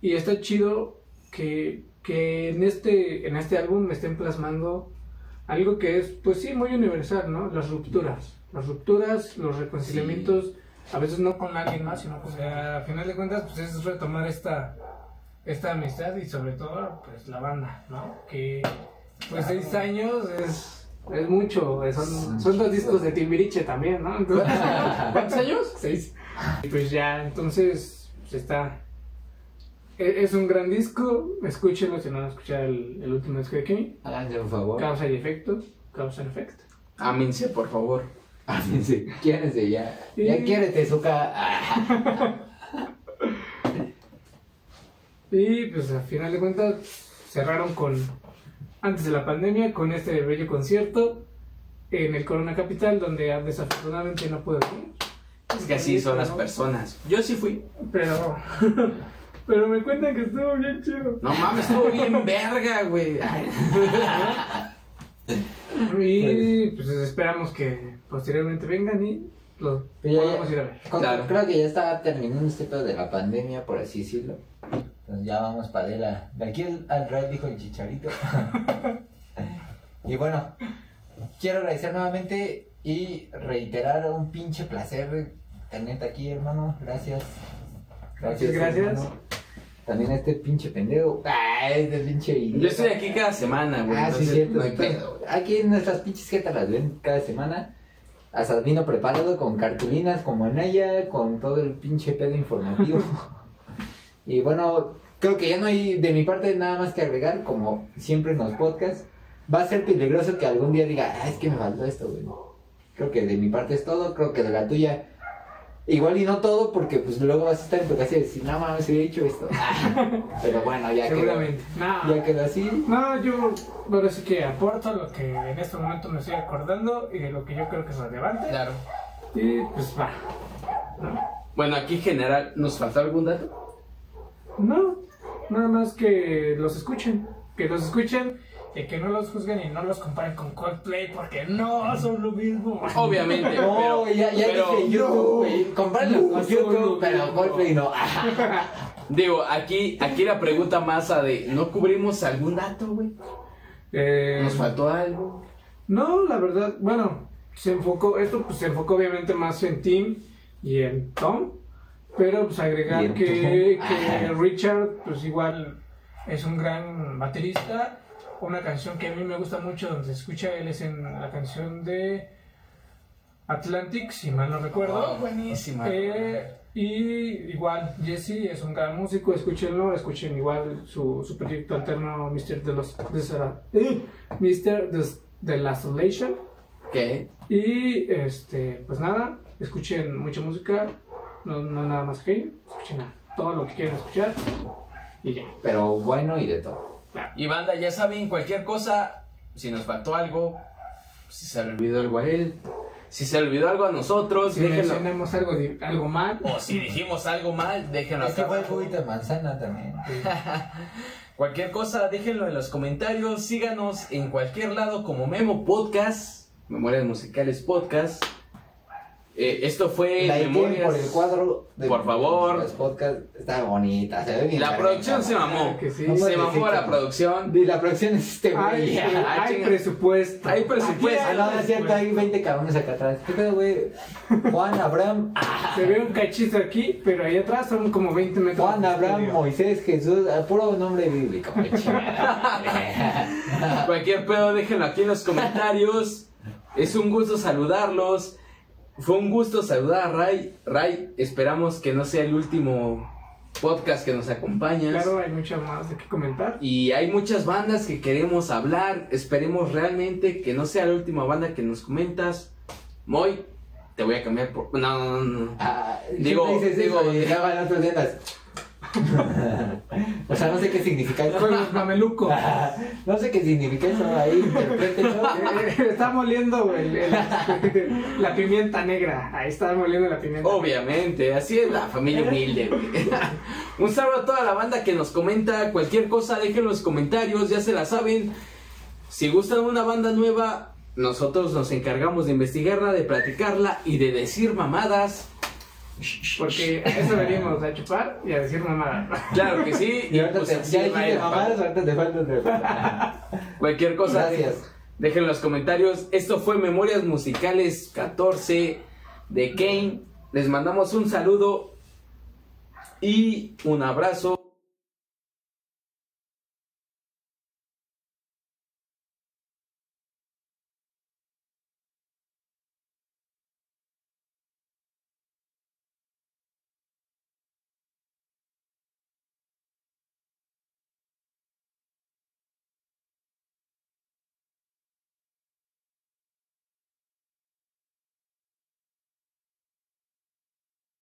y está chido que, que, en, este, en este álbum me estén plasmando algo que es, pues sí, muy universal, ¿no? Las rupturas, las rupturas, los reconciliamientos a veces no con alguien más, sino pues, a final de cuentas pues es retomar esta esta amistad y sobre todo pues la banda, ¿no? Que pues seis años es, es mucho, son, son dos discos de Timbiriche también, ¿no? Entonces, ¿Cuántos años? seis. Y pues ya, entonces pues está... e- Es un gran disco, escúchenlo si no han escuchado el, el último disco de Kimi. Háganse un favor. Causa y efecto, causa y efecto. Ámense, por favor. Ámense, quiérense ya. Sí. Ya quiérete, Zuka. Y pues al final de cuentas cerraron con, antes de la pandemia, con este bello concierto en el Corona Capital, donde desafortunadamente no pude ir. Es que así son las personas. Yo sí fui. Pero, pero me cuentan que estuvo bien chido. No mames, estuvo bien verga, güey. Y pues esperamos que posteriormente vengan y Pero ya- podamos ir a ver. Con- Claro. Creo que ya está terminando este pedo de la pandemia, por así decirlo. Entonces ya vamos para de la... De aquí al, al rey dijo el chicharito. y bueno, quiero agradecer nuevamente y reiterar un pinche placer tenerte aquí, hermano. Gracias. Muchas gracias. hermano. También a este pinche pendejo. Ah, este pinche Yo idiota. estoy aquí cada semana, güey. Ah, sí, cierto. No hay pedo, güey. Aquí en nuestras pinches jetas las ven cada semana. Hasta vino preparado con cartulinas como Anaya, con todo el pinche pedo informativo. y bueno, creo que ya no hay de mi parte nada más que agregar, como siempre en los podcasts. Va a ser peligroso que algún día diga, ah, es que me faltó esto, güey. Creo que de mi parte es todo, creo que de la tuya. Igual y no todo, porque pues luego vas a estar en tu casa y decir, no mames, he hecho esto. Pero bueno, ya quedó, Seguramente. No, ya quedó así. no, yo ahora sí que aporto lo que en este momento me estoy acordando y de lo que yo creo que es relevante. Claro. Y pues va. ¿no? Bueno, aquí en general, ¿nos faltó algún dato? No, nada más que los escuchen. Que los escuchen y que no los juzguen y no los comparen con Coldplay porque no son lo mismo. Obviamente, No, pero. ya, ya pero, dije YouTube, güey. Comprarlos No, con no, YouTube, no, pero no. Coldplay no. Digo, aquí, aquí la pregunta masa de: ¿no cubrimos algún dato, güey? Eh, ¿Nos faltó algo? No, la verdad, bueno, se enfocó, esto pues se enfocó obviamente más en Tim y en Tom, pero pues agregar que, que Ajá. Richard pues igual es un gran baterista, una canción que a mí me gusta mucho donde se escucha él es en la canción de Atlantic, si mal no recuerdo. Oh, buenísima. Eh, y igual, Jesse es un gran músico, escúchenlo, escuchen igual su, su proyecto alterno, Mr. De los, Desera- eh, Mr. The. ¿Qué? Y este, pues nada, escuchen mucha música, no, no nada más que escuchen todo lo que quieran escuchar y ya. Pero bueno y de todo. Y banda, ya saben, cualquier cosa, si nos faltó algo, si se le olvidó algo a él, si se le olvidó algo a nosotros, Si déjenlo. mencionamos algo, di- algo mal, O si dijimos algo mal, déjenlo Este acá fue el abajo. juguito de manzana también. Cualquier cosa, déjenlo en los comentarios. Síganos en cualquier lado como Memo Podcast, Memorias Musicales Podcast. Eh, esto fue Likeen Memorias. por el cuadro de Por favor. los podcasts. Está bonita, se ve bien. La producción se mamó. sí. Se mamó la producción. Y la producción es este hay, güey. Ah, hay presupuesto. Hay presupuesto. Ah, no, no es cierto, hay 20 cabrones acá atrás. ¿Qué pedo, güey? Juan, Abraham, Se ve un cachito aquí, pero ahí atrás son como 20 metros. Juan, Abraham. Moisés, Jesús, ah, puro nombre bíblico. Cualquier pedo, déjenlo aquí en los comentarios. Es un gusto saludarlos. Fue un gusto saludar a Ray. Ray, esperamos que no sea el último podcast que nos acompañas. Claro, hay mucho más de qué comentar. Y hay muchas bandas que queremos hablar. Esperemos realmente que no sea la última banda que nos comentas. Moy, te voy a cambiar por. No, no, no, no. Ah, Digo, dices digo- eso y o sea, no sé qué significa eso. Con los mamelucos. No sé qué significa eso, ahí. Eh, está moliendo el- el- la pimienta negra. Ahí está moliendo la pimienta. Obviamente, así es la familia humilde, güey. Un saludo a toda la banda que nos comenta. Cualquier cosa, déjenlo en los comentarios, ya se la saben. Si gustan una banda nueva, nosotros nos encargamos de investigarla, de platicarla y de decir mamadas. Porque a eso venimos a chupar y a decir mamadas. Claro que sí. Y ahorita pues te, ya dijiste mamadas, ahorita te falta otra. Cualquier cosa, Gracias. déjenlo en los comentarios. Esto fue Memorias Musicales 14 de Kane. Les mandamos un saludo y un abrazo.